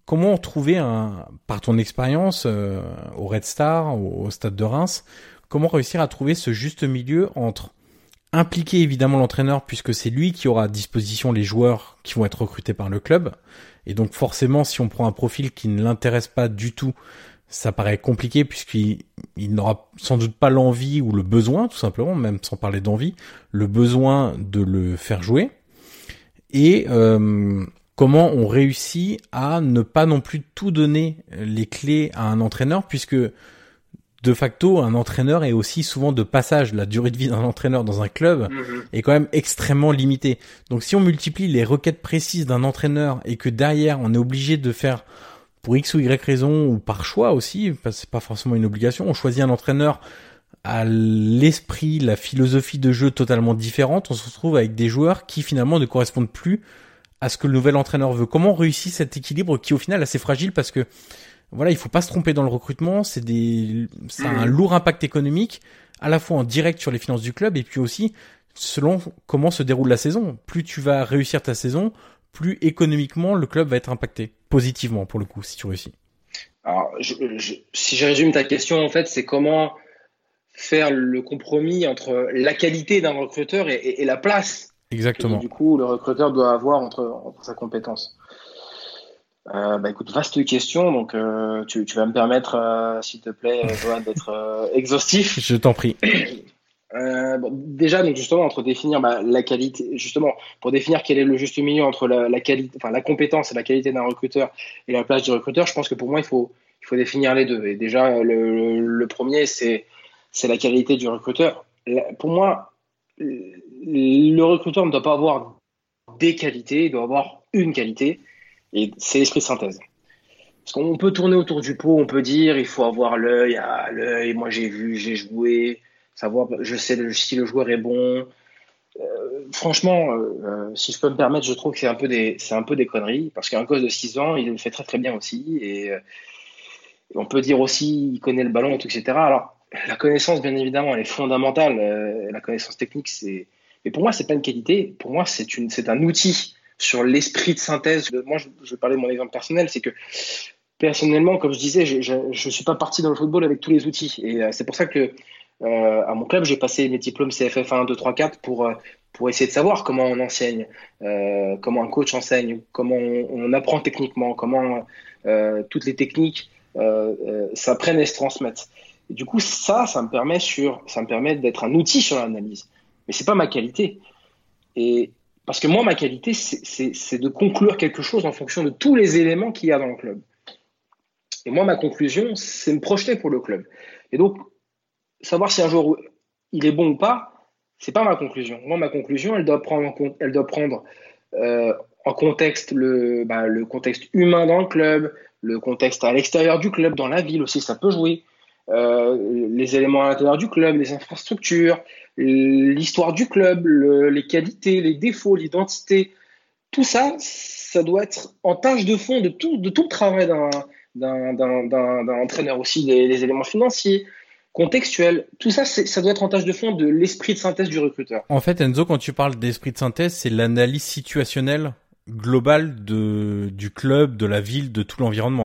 comment trouver un, par ton expérience euh, au Red Star, au, Stade de Reims, comment réussir à trouver ce juste milieu entre impliquer évidemment l'entraîneur puisque c'est lui qui aura à disposition les joueurs qui vont être recrutés par le club. Et donc forcément, si on prend un profil qui ne l'intéresse pas du tout, ça paraît compliqué puisqu'il il, n'aura sans doute pas l'envie ou le besoin, tout simplement, même sans parler d'envie, le besoin de le faire jouer. Et euh, comment on réussit à ne pas non plus tout donner les clés à un entraîneur puisque de facto un entraîneur est aussi souvent de passage la durée de vie d'un entraîneur dans un club mhm. est quand même extrêmement limitée donc si on multiplie les requêtes précises d'un entraîneur et que derrière on est obligé de faire pour x ou y raison ou par choix aussi parce que c'est pas forcément une obligation on choisit un entraîneur à l'esprit, la philosophie de jeu totalement différente, on se retrouve avec des joueurs qui finalement ne correspondent plus à ce que le nouvel entraîneur veut. Comment réussir cet équilibre qui au final est assez fragile parce que voilà, il faut pas se tromper dans le recrutement, c'est des ça a un lourd impact économique à la fois en direct sur les finances du club et puis aussi selon comment se déroule la saison. Plus tu vas réussir ta saison, plus économiquement le club va être impacté positivement pour le coup si tu réussis. Alors, si je résume ta question, en fait, c'est comment faire le compromis entre la qualité d'un recruteur et, la place Exactement. du coup, le recruteur doit avoir entre, sa compétence. Euh, bah écoute, vaste question, donc euh, tu, vas me permettre, euh, s'il te plaît, [LAUGHS] d'être exhaustif. Je t'en prie. déjà, donc justement, entre définir bah, la qualité, justement, pour définir quel est le juste milieu entre la, qualité, enfin la compétence et la qualité d'un recruteur et la place du recruteur, je pense que pour moi, il faut, il faut définir les deux. Et déjà, le, premier, c'est c'est la qualité du recruteur. pour moi, le recruteur ne doit pas avoir des qualités, il doit avoir une qualité, et c'est l'esprit de synthèse. Parce qu'on peut tourner autour du pot, on peut dire il faut avoir l'œil à l'œil, moi j'ai vu, j'ai joué, savoir, je sais si le joueur est bon. Euh, franchement, euh, euh, si je peux me permettre, je trouve que c'est un peu des, un peu des conneries, parce qu'un gosse de 6 ans, il le fait très très bien aussi, et, on peut dire aussi il connaît le ballon, etc. Alors, la connaissance, bien évidemment, elle est fondamentale. La connaissance technique, c'est. Mais pour moi, c'est pas une qualité. Pour moi, c'est une, c'est un outil sur l'esprit de synthèse. Moi, je, vais parler de mon exemple personnel, c'est que personnellement, comme je disais, je, ne suis pas parti dans le football avec tous les outils. Et euh, c'est pour ça que euh, à mon club, j'ai passé mes diplômes CFF 1, 2, 3, 4 pour pour essayer de savoir comment on enseigne, comment un coach enseigne, comment on, apprend techniquement, comment toutes les techniques s'apprennent et se transmettent du coup, ça, ça me permet sur, ça me permet d'être un outil sur l'analyse. Mais c'est pas ma qualité. Et parce que moi, ma qualité, c'est de conclure quelque chose en fonction de tous les éléments qu'il y a dans le club. Et moi, ma conclusion, c'est me projeter pour le club. Et donc, savoir si un joueur il est bon ou pas, c'est pas ma conclusion. Moi, ma conclusion, elle doit prendre en, compte, elle doit prendre, euh, en contexte le, bah, le contexte humain dans le club, le contexte à l'extérieur du club, dans la ville aussi, ça peut jouer. Euh, les éléments à l'intérieur du club, les infrastructures, l'histoire du club, les qualités, les défauts, l'identité. Tout ça, ça doit être en tâche de fond de tout, de tout le travail d'un entraîneur aussi, les, éléments financiers, contextuel. Tout ça, ça doit être en tâche de fond de l'esprit de synthèse du recruteur. En fait, Enzo, quand tu parles d'esprit de synthèse, c'est l'analyse situationnelle globale de, du club, de la ville, de tout l'environnement.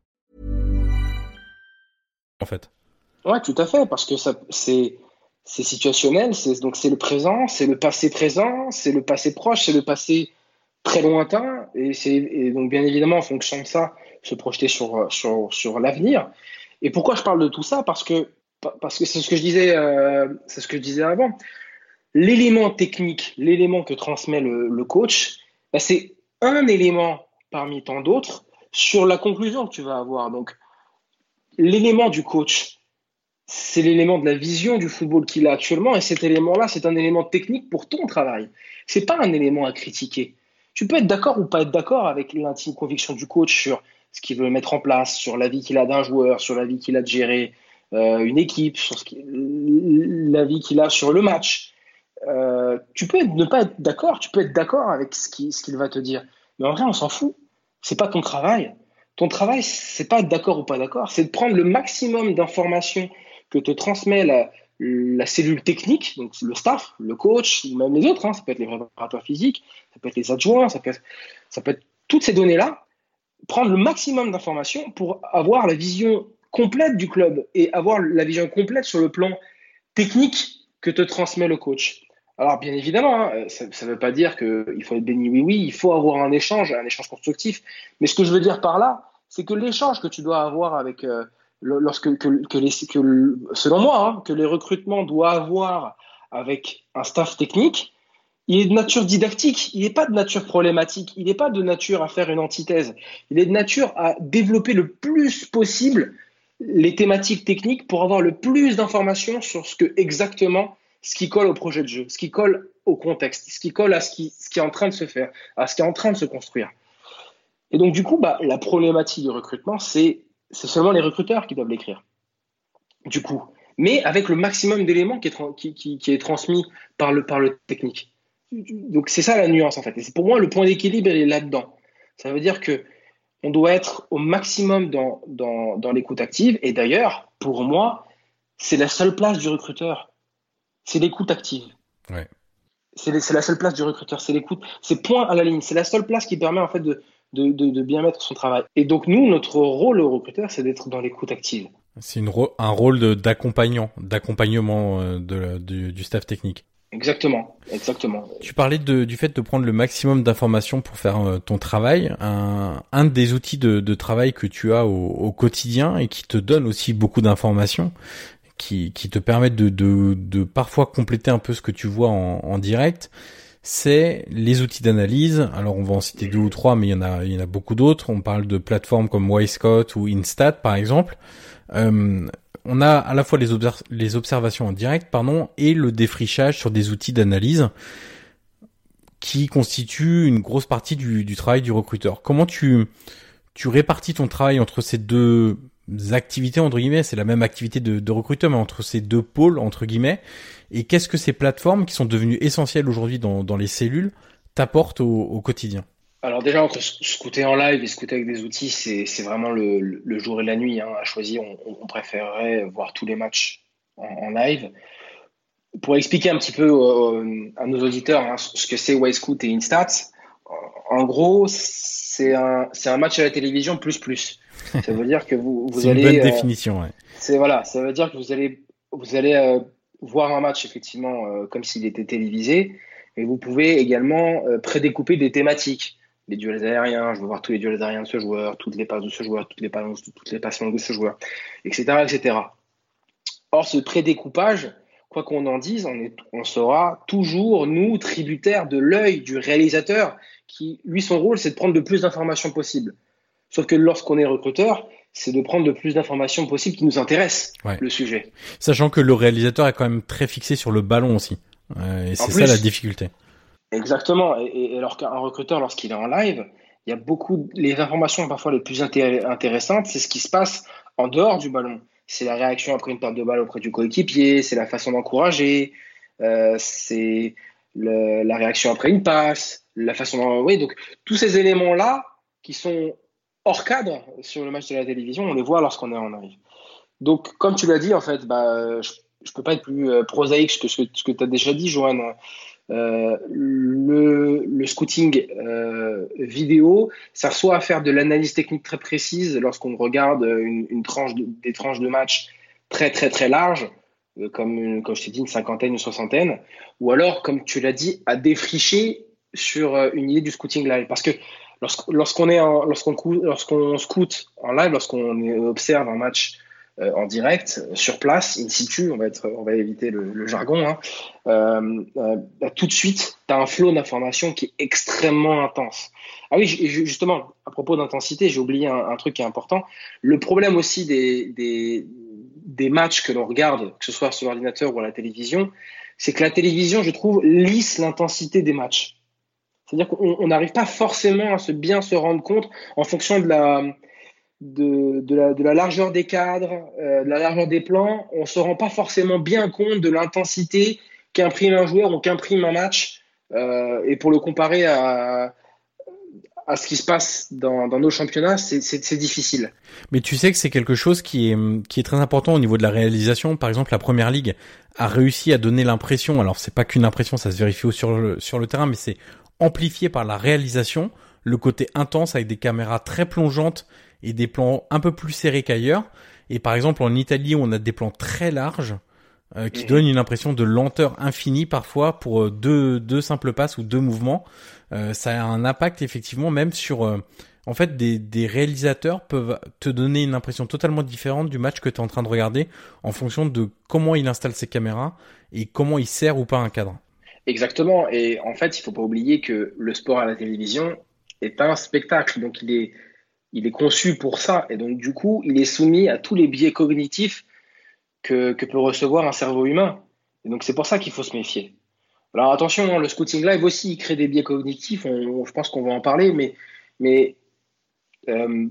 En fait. Ouais, tout à fait, parce que c'est, situationnel, donc c'est le présent, c'est le passé présent, c'est le passé proche, c'est le passé très lointain, et, donc bien évidemment, en fonction de ça, se projeter sur, sur, sur l'avenir. Et pourquoi je parle de tout ça? Parce que parce que c'est ce que je disais, euh, c'est ce que je disais avant. L'élément technique, l'élément que transmet le, coach, bah, c'est un élément parmi tant d'autres sur la conclusion que tu vas avoir. Donc, l'élément du coach, c'est l'élément de la vision du football qu'il a actuellement, et cet élément-là, c'est un élément technique pour ton travail. C'est pas un élément à critiquer. Tu peux être d'accord ou pas être d'accord avec l'intime conviction du coach sur ce qu'il veut mettre en place, sur la vie qu'il a d'un joueur, sur la vie qu'il a de gérer euh, une équipe, sur ce la vie qu'il a sur le match. Euh, tu peux ne pas être d'accord, tu peux être d'accord avec ce qu'il va te dire. Mais en vrai, on s'en fout. C'est pas ton travail. Ton travail, c'est pas d'accord ou pas d'accord, c'est de prendre le maximum d'informations que te transmet la, cellule technique, donc le staff, le coach, ou même les autres, hein, ça peut être les préparateurs physiques, ça peut être les adjoints, ça peut être, ça peut être toutes ces données-là, prendre le maximum d'informations pour avoir la vision complète du club et avoir la vision complète sur le plan technique que te transmet le coach. Alors bien évidemment, hein, ça ne veut pas dire qu'il faut être béni oui oui, il faut avoir un échange, un échange constructif. Mais ce que je veux dire par là, c'est que l'échange que tu dois avoir avec euh, lorsque selon moi, hein, que les recrutements doivent avoir avec un staff technique, il est de nature didactique, il n'est pas de nature problématique, il n'est pas de nature à faire une antithèse, il est de nature à développer le plus possible les thématiques techniques pour avoir le plus d'informations sur ce que exactement ce qui colle au projet de jeu, ce qui colle au contexte, ce qui colle à ce qui est en train de se faire, à ce qui est en train de se construire. Et donc du coup, bah, la problématique du recrutement, c'est seulement les recruteurs qui doivent l'écrire. Du coup, mais avec le maximum d'éléments qui est, qui, qui, qui est transmis par le, par le technique. Donc c'est ça la nuance en fait. Et c'est pour moi le point d'équilibre est là-dedans. Ça veut dire que on doit être au maximum dans, dans, dans l'écoute active. Et d'ailleurs, pour moi, c'est la seule place du recruteur. C'est l'écoute active. Ouais. C'est la seule place du recruteur. C'est l'écoute. C'est point à la ligne. C'est la seule place qui permet en fait de, de, de, bien mettre son travail. Et donc nous, notre rôle au recruteur, c'est d'être dans l'écoute active. C'est un rôle d'accompagnant, d'accompagnement euh, du, du staff technique. Exactement, exactement. Tu parlais de, du fait de prendre le maximum d'informations pour faire euh, ton travail. Un, un des outils de, de, travail que tu as au, au, quotidien et qui te donne aussi beaucoup d'informations, qui, qui te permettent de, de, de, parfois compléter un peu ce que tu vois en, en direct, c'est les outils d'analyse. Alors on va en citer deux ou trois, mais il y en a, il beaucoup d'autres. On parle de plateformes comme Wisecout ou Instat par exemple. Euh, on a à la fois les, observations en direct, pardon, et le défrichage sur des outils d'analyse qui constituent une grosse partie du, travail du recruteur. Comment tu, tu répartis ton travail entre ces deux activités, entre guillemets, c'est la même activité de, recruteur, mais entre ces deux pôles, entre guillemets, et qu'est-ce que ces plateformes qui sont devenues essentielles aujourd'hui dans, les cellules t'apportent au quotidien? Alors déjà, entre scouter en live et scouter avec des outils, c'est vraiment le, jour et la nuit. Hein. À choisir, on, préférerait voir tous les matchs en, live. Pour expliquer un petit peu euh, à nos auditeurs hein, ce que c'est Scout et Instats, en gros, c'est un match à la télévision plus plus. Ça veut dire que vous, vous allez. C'est une bonne euh, définition, ouais. C'est voilà, ça veut dire que vous allez, vous allez euh, voir un match effectivement comme s'il était télévisé, et vous pouvez également prédécouper des thématiques les duels aériens, je veux voir tous les duels aériens de ce joueur, toutes les passes de ce joueur, toutes les passes, toutes les passes longues de ce joueur, etc., etc. Or, ce prédécoupage, quoi qu'on en dise, on, est, on sera toujours, nous, tributaires de l'œil du réalisateur, qui, lui, son rôle, c'est de prendre le plus d'informations possible. Sauf que lorsqu'on est recruteur, c'est de prendre le plus d'informations possibles qui nous intéressent, le sujet. Sachant que le réalisateur est quand même très fixé sur le ballon aussi. Euh, et c'est ça la difficulté. Exactement. Et, alors qu'un recruteur, lorsqu'il est en live, il y a beaucoup, les informations parfois les plus intéressantes, c'est ce qui se passe en dehors du ballon. C'est la réaction après une perte de balle auprès du coéquipier, c'est la façon d'encourager, euh, c'est la réaction après une passe, la façon oui, donc tous ces éléments-là qui sont hors cadre sur le match de la télévision, on les voit lorsqu'on est en live. Donc, comme tu l'as dit, en fait, bah, je, ne peux pas être plus euh, prosaïque que ce que, tu as déjà dit, Joanne. Euh, le, scouting euh, vidéo, ça soit à faire de l'analyse technique très précise lorsqu'on regarde une, tranche des tranches de match très très très larges, comme, comme je t'ai dit, une cinquantaine, une soixantaine, ou alors, comme tu l'as dit, à défricher sur une idée du scouting live. Parce que lorsqu'on est lorsqu'on lorsqu'on scoute en live, lorsqu'on observe un match euh, en direct, sur place, in situ, on va être, on va éviter le, jargon. Hein, euh, euh, bah, tout de suite, tu as un flot d'informations qui est extrêmement intense. Ah oui, justement, à propos d'intensité, j'ai oublié un, truc qui est important. Le problème aussi des, des, des matchs que l'on regarde, que ce soit sur l'ordinateur ou à la télévision, c'est que la télévision, je trouve, lisse l'intensité des matchs. C'est-à-dire qu'on n'arrive pas forcément à se bien se rendre compte en fonction de la, largeur des cadres, euh, de la largeur des plans, on ne se rend pas forcément bien compte de l'intensité qu'imprime un joueur ou qu'imprime un match. Euh, et pour le comparer à, ce qui se passe dans, nos championnats, c'est difficile. Mais tu sais que c'est quelque chose qui est, très important au niveau de la réalisation. Par exemple, la Première Ligue a réussi à donner l'impression, alors c'est pas qu'une impression, ça se vérifie sur sur le terrain, mais c'est amplifié par la réalisation, le côté intense avec des caméras très plongeantes et des plans un peu plus serrés qu'ailleurs. Et par exemple en Italie, on a des plans très larges euh, qui mhm. donnent une impression de lenteur infinie parfois pour euh, deux, deux simples passes ou deux mouvements. Euh, ça a un impact effectivement même sur... en fait, des, des réalisateurs peuvent te donner une impression totalement différente du match que tu es en train de regarder en fonction de comment il installe ses caméras et comment il sert ou pas un cadre. Exactement. Et en fait, il ne faut pas oublier que le sport à la télévision est un spectacle. Donc, il est, il est conçu pour ça. Et donc, du coup, il est soumis à tous les biais cognitifs que, peut recevoir un cerveau humain. Et donc, c'est pour ça qu'il faut se méfier. Alors, attention, hein, le scouting live aussi, il crée des biais cognitifs. je pense qu'on va en parler. Mais, mais euh,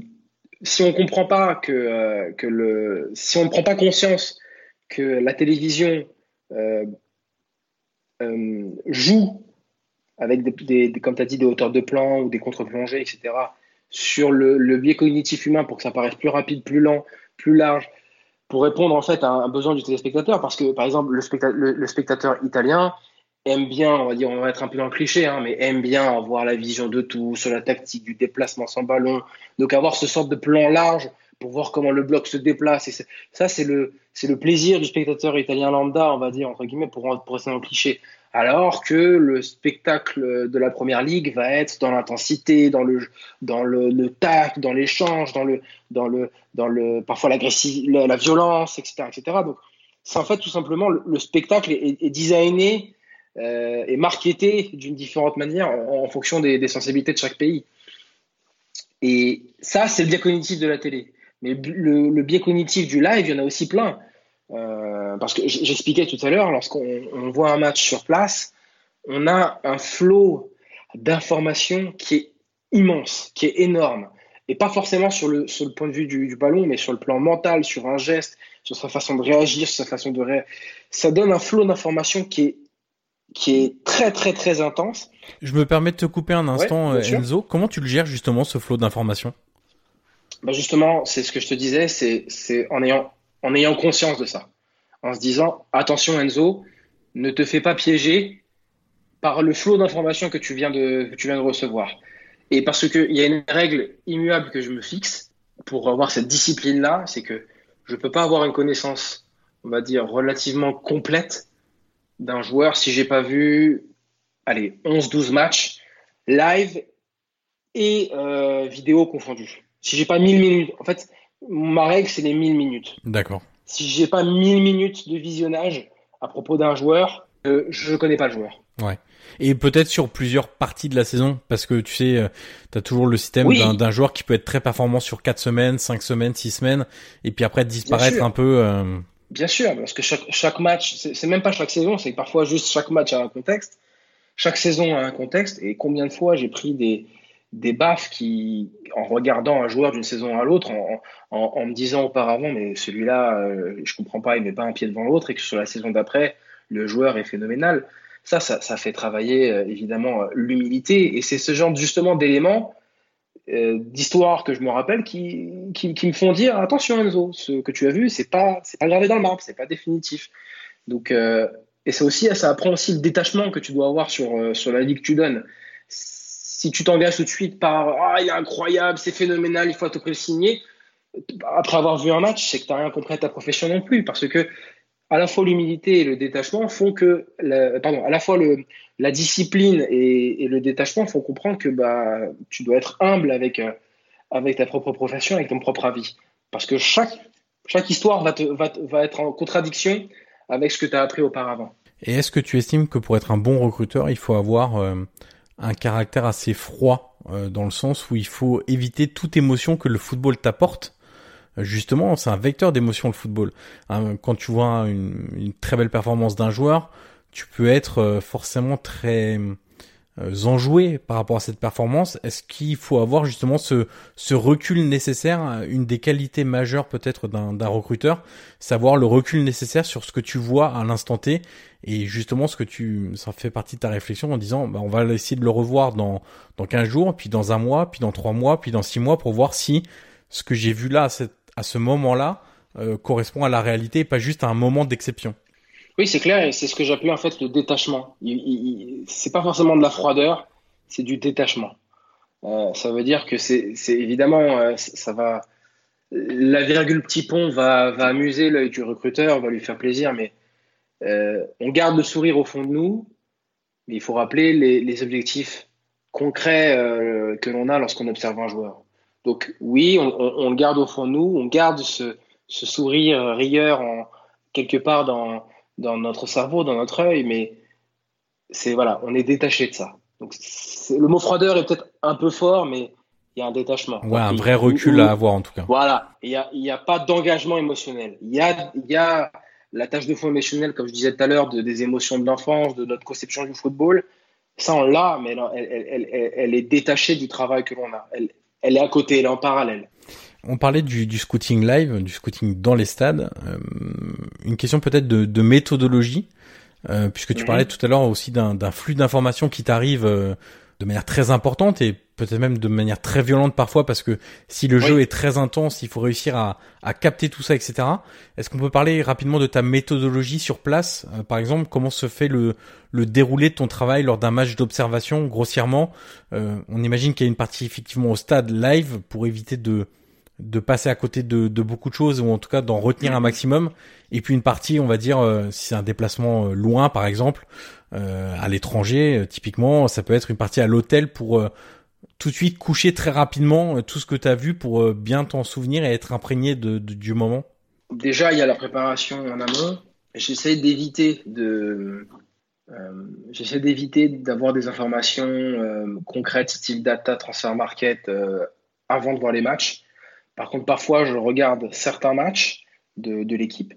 si on ne comprend pas que, euh, que le, si on ne prend pas conscience que la télévision euh, euh, joue avec des, comme tu dit, des hauteurs de plan ou des contre-plongées, etc., sur le, biais cognitif humain pour que ça paraisse plus rapide, plus lent, plus large, pour répondre en fait à un besoin du téléspectateur. Parce que, par exemple, le, le, spectateur italien aime bien, on va dire, on va être un peu dans le cliché, hein, mais aime bien avoir la vision de tout, sur la tactique du déplacement sans ballon, donc avoir ce sorte de plan large pour voir comment le bloc se déplace. Ça, c'est le, plaisir du spectateur italien lambda, on va dire, entre guillemets, pour, pour rester dans le cliché. Alors que le spectacle de la première ligue va être dans l'intensité, dans le, dans tact, dans l'échange, dans le, dans le, dans le, parfois l'agressivité, la, violence, etc., etc. Donc, c'est en fait tout simplement le, spectacle est, designé euh, et marketé d'une différente manière en, fonction des, sensibilités de chaque pays. Et ça, c'est le biais cognitif de la télé. Mais le, biais cognitif du live, il y en a aussi plein. Euh, parce que j'expliquais tout à l'heure, lorsqu'on voit un match sur place, on a un flot d'informations qui est immense, qui est énorme. Et pas forcément sur le, sur le point de vue du, ballon, mais sur le plan mental, sur un geste, sur sa façon de réagir, sur sa façon de réagir. Ça donne un flot d'informations qui est, qui est très, très, très intense. Je me permets de te couper un instant, Enzo. Comment tu le gères justement, ce flot d'informations? Bah Justement, c'est ce que je te disais, c'est en ayant, en ayant conscience de ça. En se disant, attention Enzo, ne te fais pas piéger par le flot d'informations que, tu viens de, recevoir. Et parce qu'il y a une règle immuable que je me fixe pour avoir cette discipline-là, c'est que je ne peux pas avoir une connaissance, on va dire, relativement complète d'un joueur si j'ai pas vu, allez, 11-12 matchs live et euh, vidéo confondus. Si j'ai pas 1000 minutes, en fait, ma règle, c'est les 1000 minutes. D'accord. Si j'ai pas 1000 minutes de visionnage à propos d'un joueur, je ne connais pas le joueur. Ouais. Et peut-être sur plusieurs parties de la saison, parce que tu sais, tu as toujours le système d'un joueur qui peut être très performant sur 4 semaines, 5 semaines, 6 semaines, et puis après disparaître un peu. Bien sûr, parce que chaque, chaque match, c'est même pas chaque saison, c'est parfois juste chaque match a un contexte. Chaque saison a un contexte. Et combien de fois j'ai pris des, des baffes qui, en regardant un joueur d'une saison à l'autre, en, en, me disant auparavant, mais celui-là, euh, je comprends pas, il met pas un pied devant l'autre, et que sur la saison d'après, le joueur est phénoménal. Ça, ça, ça fait travailler euh, évidemment l'humilité. Et c'est ce genre justement d'éléments euh, d'histoires que je me rappelle qui, qui, qui, me font dire attention Enzo, ce que tu as vu, c'est pas c'est pas gravé dans le marbre, c'est pas définitif. Donc euh, et c'est aussi ça apprend aussi le détachement que tu dois avoir sur euh, sur la vie que tu donnes. Si tu t'engages tout de suite par ah il est incroyable, c'est phénoménal, il faut à tout signer. Après avoir vu un match, c'est que tu n'as rien compris à ta profession non plus parce que à la fois l'humilité et le détachement font que, pardon, à la fois le, la discipline et, le détachement font comprendre que bah, tu dois être humble avec, euh, avec ta propre profession, avec ton propre avis. Parce que chaque, chaque histoire va, te, va, va être en contradiction avec ce que tu as appris auparavant. Et est-ce que tu estimes que pour être un bon recruteur, il faut avoir euh, un caractère assez froid, euh, dans le sens où il faut éviter toute émotion que le football t'apporte justement, c'est un vecteur d'émotion le football. Hein, quand tu vois une, très belle performance d'un joueur, tu peux être euh, forcément très euh, enjoué par rapport à cette performance. Est-ce qu'il faut avoir justement ce, recul nécessaire, une des qualités majeures peut-être d'un recruteur, savoir le recul nécessaire sur ce que tu vois à l'instant T et justement ce que tu ça fait partie de ta réflexion en disant bah, on va essayer de le revoir dans dans 15 jours, puis dans un mois, puis dans trois mois, puis dans six mois pour voir si ce que j'ai vu là cette à ce moment-là euh, correspond à la réalité et pas juste à un moment d'exception. Oui, c'est clair, et c'est ce que j'appelle en fait le détachement. C'est pas forcément de la froideur, c'est du détachement. Euh, ça veut dire que c'est évidemment, euh, ça va, la virgule petit pont va, va amuser l'œil du recruteur, va lui faire plaisir, mais on garde le sourire au fond de nous, mais il faut rappeler les, objectifs concrets que l'on a lorsqu'on observe un joueur. Donc oui, on, le garde au fond de nous, on garde ce, sourire rieur en, quelque part dans, notre cerveau, dans notre œil, mais c'est voilà, on est détaché de ça. Donc le mot froideur est peut-être un peu fort, mais il y a un détachement. Ouais, un vrai recul à avoir en tout cas. Voilà, il n'y a, a pas d'engagement émotionnel. Il y a, y a la tâche de fond émotionnelle, comme je disais tout à l'heure, de, des émotions de l'enfance, de notre conception du football. Ça, on l'a, mais elle, est détachée du travail que l'on a elle est à côté, elle est en parallèle. On parlait du, du scouting live, du scouting dans les stades. Euh, une question peut-être de, de, méthodologie, euh, puisque tu mhm. parlais tout à l'heure aussi d'un flux d'informations qui t'arrive euh, de manière très importante et peut-être même de manière très violente parfois parce que si le jeu est très intense, il faut réussir à, à capter tout ça, etc. Est-ce qu'on peut parler rapidement de ta méthodologie sur place? Par exemple, comment se fait le, le déroulé de ton travail lors d'un match d'observation grossièrement? On imagine qu'il y a une partie effectivement au stade live pour éviter de de passer à côté de, beaucoup de choses ou en tout cas d'en retenir un maximum et puis une partie on va dire euh, si c'est un déplacement loin par exemple euh, à l'étranger, euh, typiquement, ça peut être une partie à l'hôtel pour euh, tout de suite coucher très rapidement tout ce que tu as vu pour bien t'en souvenir et être imprégné de, du moment Déjà, il y a la préparation en amont. J'essaie d'éviter de, j'essaie d'éviter d'avoir des informations concrètes, style data, transfer market, avant de voir les matchs. Par contre, parfois, je regarde certains matchs de, l'équipe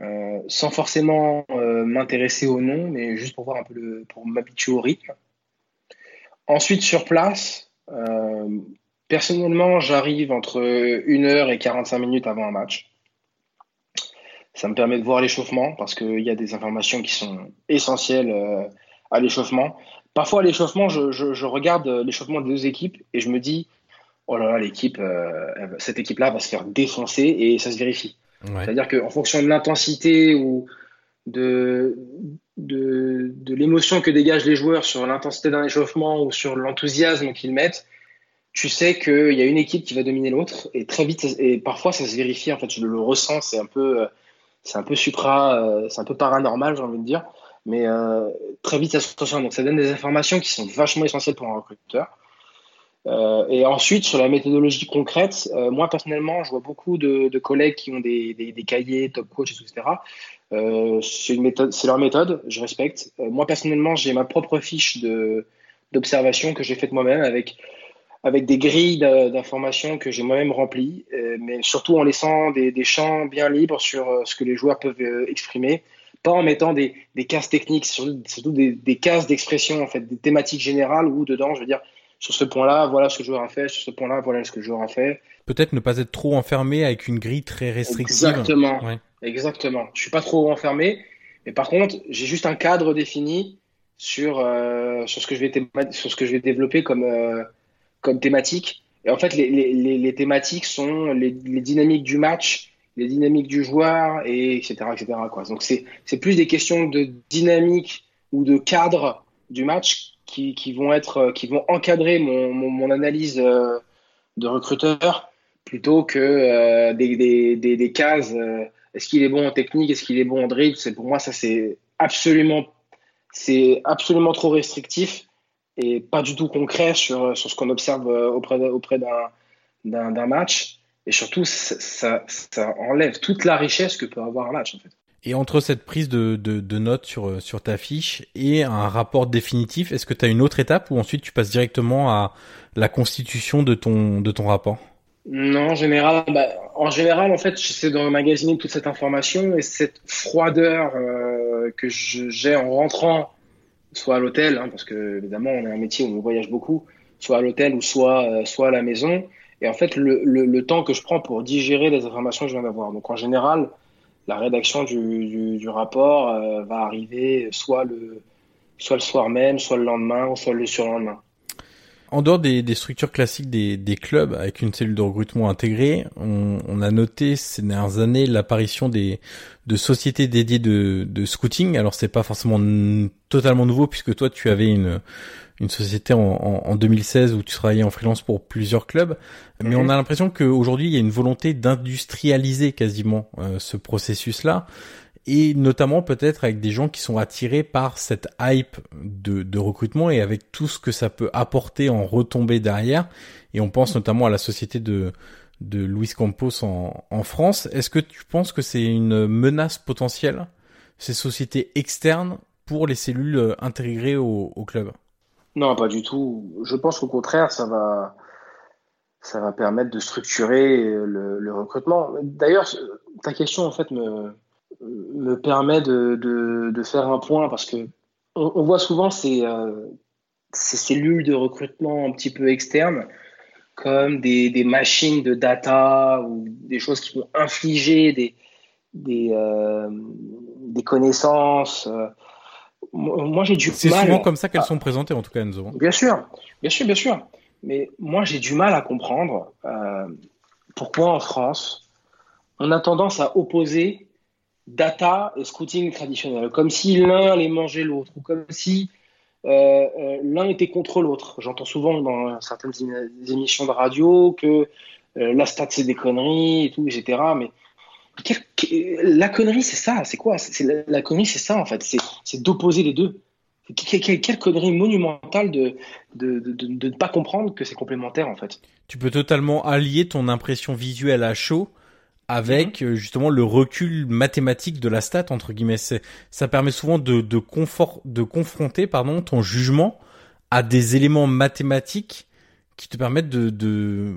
euh, sans forcément euh, m'intéresser au nom, mais juste pour voir un peu pour m'habituer au rythme. Ensuite, sur place, euh, personnellement, j'arrive entre 1 heure et 45 minutes avant un match. Ça me permet de voir l'échauffement parce qu'il y a des informations qui sont essentielles à l'échauffement. Parfois, à l'échauffement, je, regarde l'échauffement des deux équipes et je me dis, oh là là, l'équipe, cette équipe-là va se faire défoncer et ça se vérifie. C'est-à-dire qu'en fonction de l'intensité ou de, de, de l'émotion que dégagent les joueurs sur l'intensité d'un échauffement ou sur l'enthousiasme qu'ils mettent, tu sais qu'il y a une équipe qui va dominer l'autre et très vite, et parfois ça se vérifie, en fait, je le ressens, c'est un peu, c'est un peu supra, euh, c'est un peu paranormal, j'ai envie de dire, mais euh, très vite ça se ressent. Donc ça donne des informations qui sont vachement essentielles pour un recruteur. Euh, et ensuite, sur la méthodologie concrète, euh, moi personnellement, je vois beaucoup de, collègues qui ont des, cahiers, top coach, etc. méthode, c'est leur méthode, je respecte. moi personnellement, j'ai ma propre fiche d'observation que j'ai faite moi-même avec avec des grilles d'informations que j'ai moi-même remplies, mais surtout en laissant des, champs bien libres sur ce que les joueurs peuvent exprimer, pas en mettant des, des cases techniques, surtout, des, des cases d'expression, en fait, des thématiques générales où dedans, je veux dire, sur ce point-là, voilà ce que le joueur a fait, sur ce point-là, voilà ce que le joueur a fait. Peut-être ne pas être trop enfermé avec une grille très restrictive. Exactement. Exactement. Je suis pas trop enfermé, mais par contre, j'ai juste un cadre défini sur euh, sur ce que je vais sur ce que je vais développer comme euh, comme thématique. Et en fait, les, les, les thématiques sont les, les, dynamiques du match, les dynamiques du joueur, et etc. etc. Quoi. Donc c'est plus des questions de dynamique ou de cadre du match qui, qui, vont être, euh, qui vont encadrer mon, mon, mon analyse euh, de recruteur plutôt que euh, des, des, des, des, cases. est-ce qu'il est bon en technique Est-ce qu'il est bon en dribble C'est pour moi ça c'est absolument c'est absolument trop restrictif et pas du tout concret sur, sur ce qu'on observe auprès, auprès d'un, d'un, match. Et surtout, ça, ça, enlève toute la richesse que peut avoir un match, en fait. Et entre cette prise de, notes sur, sur ta fiche et un rapport définitif, est-ce que tu as une autre étape ou ensuite tu passes directement à la constitution de ton, rapport? Non, en général, bah, en général, en fait, j'essaie d'emmagasiner toute cette information et cette froideur euh, que j'ai en rentrant, soit à l'hôtel, hein, parce que évidemment, on a un métier où on voyage beaucoup, soit à l'hôtel ou soit, euh, à la maison. Et en fait, le, temps que je prends pour digérer les informations que je viens d'avoir. Donc, en général, la rédaction du, du, rapport euh, va arriver soit le, soit le soir même, soit le lendemain, soit le surlendemain. En dehors des, structures classiques des, des, clubs avec une cellule de recrutement intégrée, on, on a noté ces dernières années l'apparition des de sociétés dédiées de, de scouting. Alors c'est pas forcément totalement nouveau puisque toi tu avais une une société en, en, 2016 où tu travaillais en freelance pour plusieurs clubs, mais on a l'impression qu'aujourd'hui il y a une volonté d'industrialiser quasiment euh, ce processus-là, et notamment peut-être avec des gens qui sont attirés par cette hype de, de, recrutement et avec tout ce que ça peut apporter en retombée derrière. Et on pense notamment à la société de de Luis Campos en, en France. Est-ce que tu penses que c'est une menace potentielle ces sociétés externes pour les cellules euh, intégrées au, au club? Non, pas du tout. Je pense qu'au contraire, ça va, ça va permettre de structurer le, recrutement. D'ailleurs, ta question, en fait, me, me permet de, de, de, faire un point parce que on, on voit souvent ces, euh, ces, cellules de recrutement un petit peu externes comme des, des, machines de data ou des choses qui vont infliger des, des, euh, des connaissances. Euh, moi, j'ai du mal. C'est souvent comme ça qu'elles sont présentées, en tout cas, Enzo. Bien sûr, bien sûr, bien sûr. Mais moi, j'ai du mal à comprendre euh, pourquoi en France, on a tendance à opposer data et scouting traditionnel, comme si l'un allait manger l'autre, ou comme si euh, euh, l'un était contre l'autre. J'entends souvent dans certaines émissions de radio que euh, la stat c'est des conneries et tout, etc. Mais la connerie, c'est ça. C'est quoi? C'est, la, connerie, c'est ça, en fait. C'est, d'opposer les deux. Quelle, connerie monumentale de de, de, ne pas comprendre que c'est complémentaire, en fait. Tu peux totalement allier ton impression visuelle à chaud avec mhm. euh, justement le recul mathématique de la stat entre guillemets. ça permet souvent de de, confort, de confronter pardon ton jugement à des éléments mathématiques qui te permettent de, de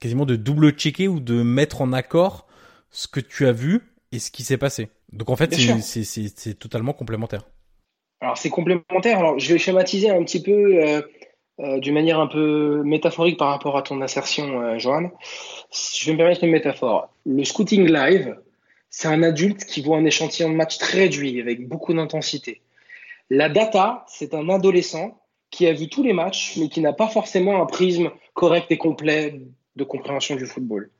quasiment de double checker ou de mettre en accord ce que tu as vu et ce qui s'est passé. Donc en fait, c'est totalement complémentaire. Alors c'est complémentaire. Alors je vais schématiser un petit peu euh, euh, d'une manière un peu métaphorique par rapport à ton assertion, euh, Johan. Je vais me permettre une métaphore. Le scouting live, c'est un adulte qui voit un échantillon de match très réduit avec beaucoup d'intensité. La data, c'est un adolescent qui a vu tous les matchs, mais qui n'a pas forcément un prisme correct et complet de compréhension du football.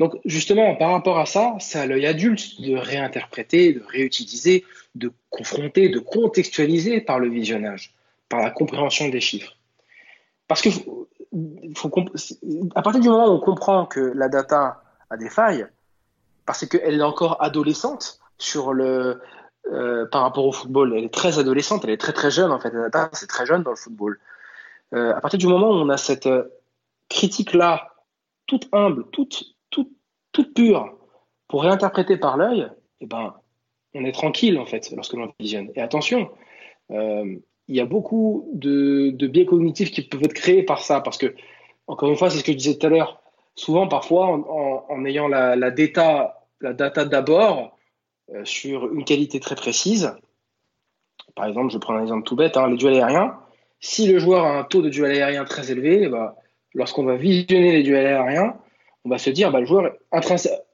Donc justement, par rapport à ça, c'est à l'œil adulte de réinterpréter, de réutiliser, de confronter, de contextualiser par le visionnage, par la compréhension des chiffres. Parce que à partir du moment où on comprend que la data a des failles, parce qu'elle est encore adolescente sur le, euh, par rapport au football, elle est très adolescente, elle est très très jeune en fait. La data c'est très jeune dans le football. Euh, à partir du moment où on a cette euh, critique là, toute humble, toute toute pure pour réinterpréter par l'œil, eh ben, on est tranquille en fait lorsque l'on visionne. Et attention, euh, il y a beaucoup de, biais cognitifs qui peuvent être créés par ça, parce que, encore une fois, c'est ce que je disais tout à l'heure, souvent, parfois, en, ayant la, data, la data d'abord euh, sur une qualité très précise, par exemple, je prends un exemple tout bête, hein, les duels aériens, si le joueur a un taux de duel aérien très élevé, bah, lorsqu'on va visionner les duels aériens, on va se dire, bah, le joueur,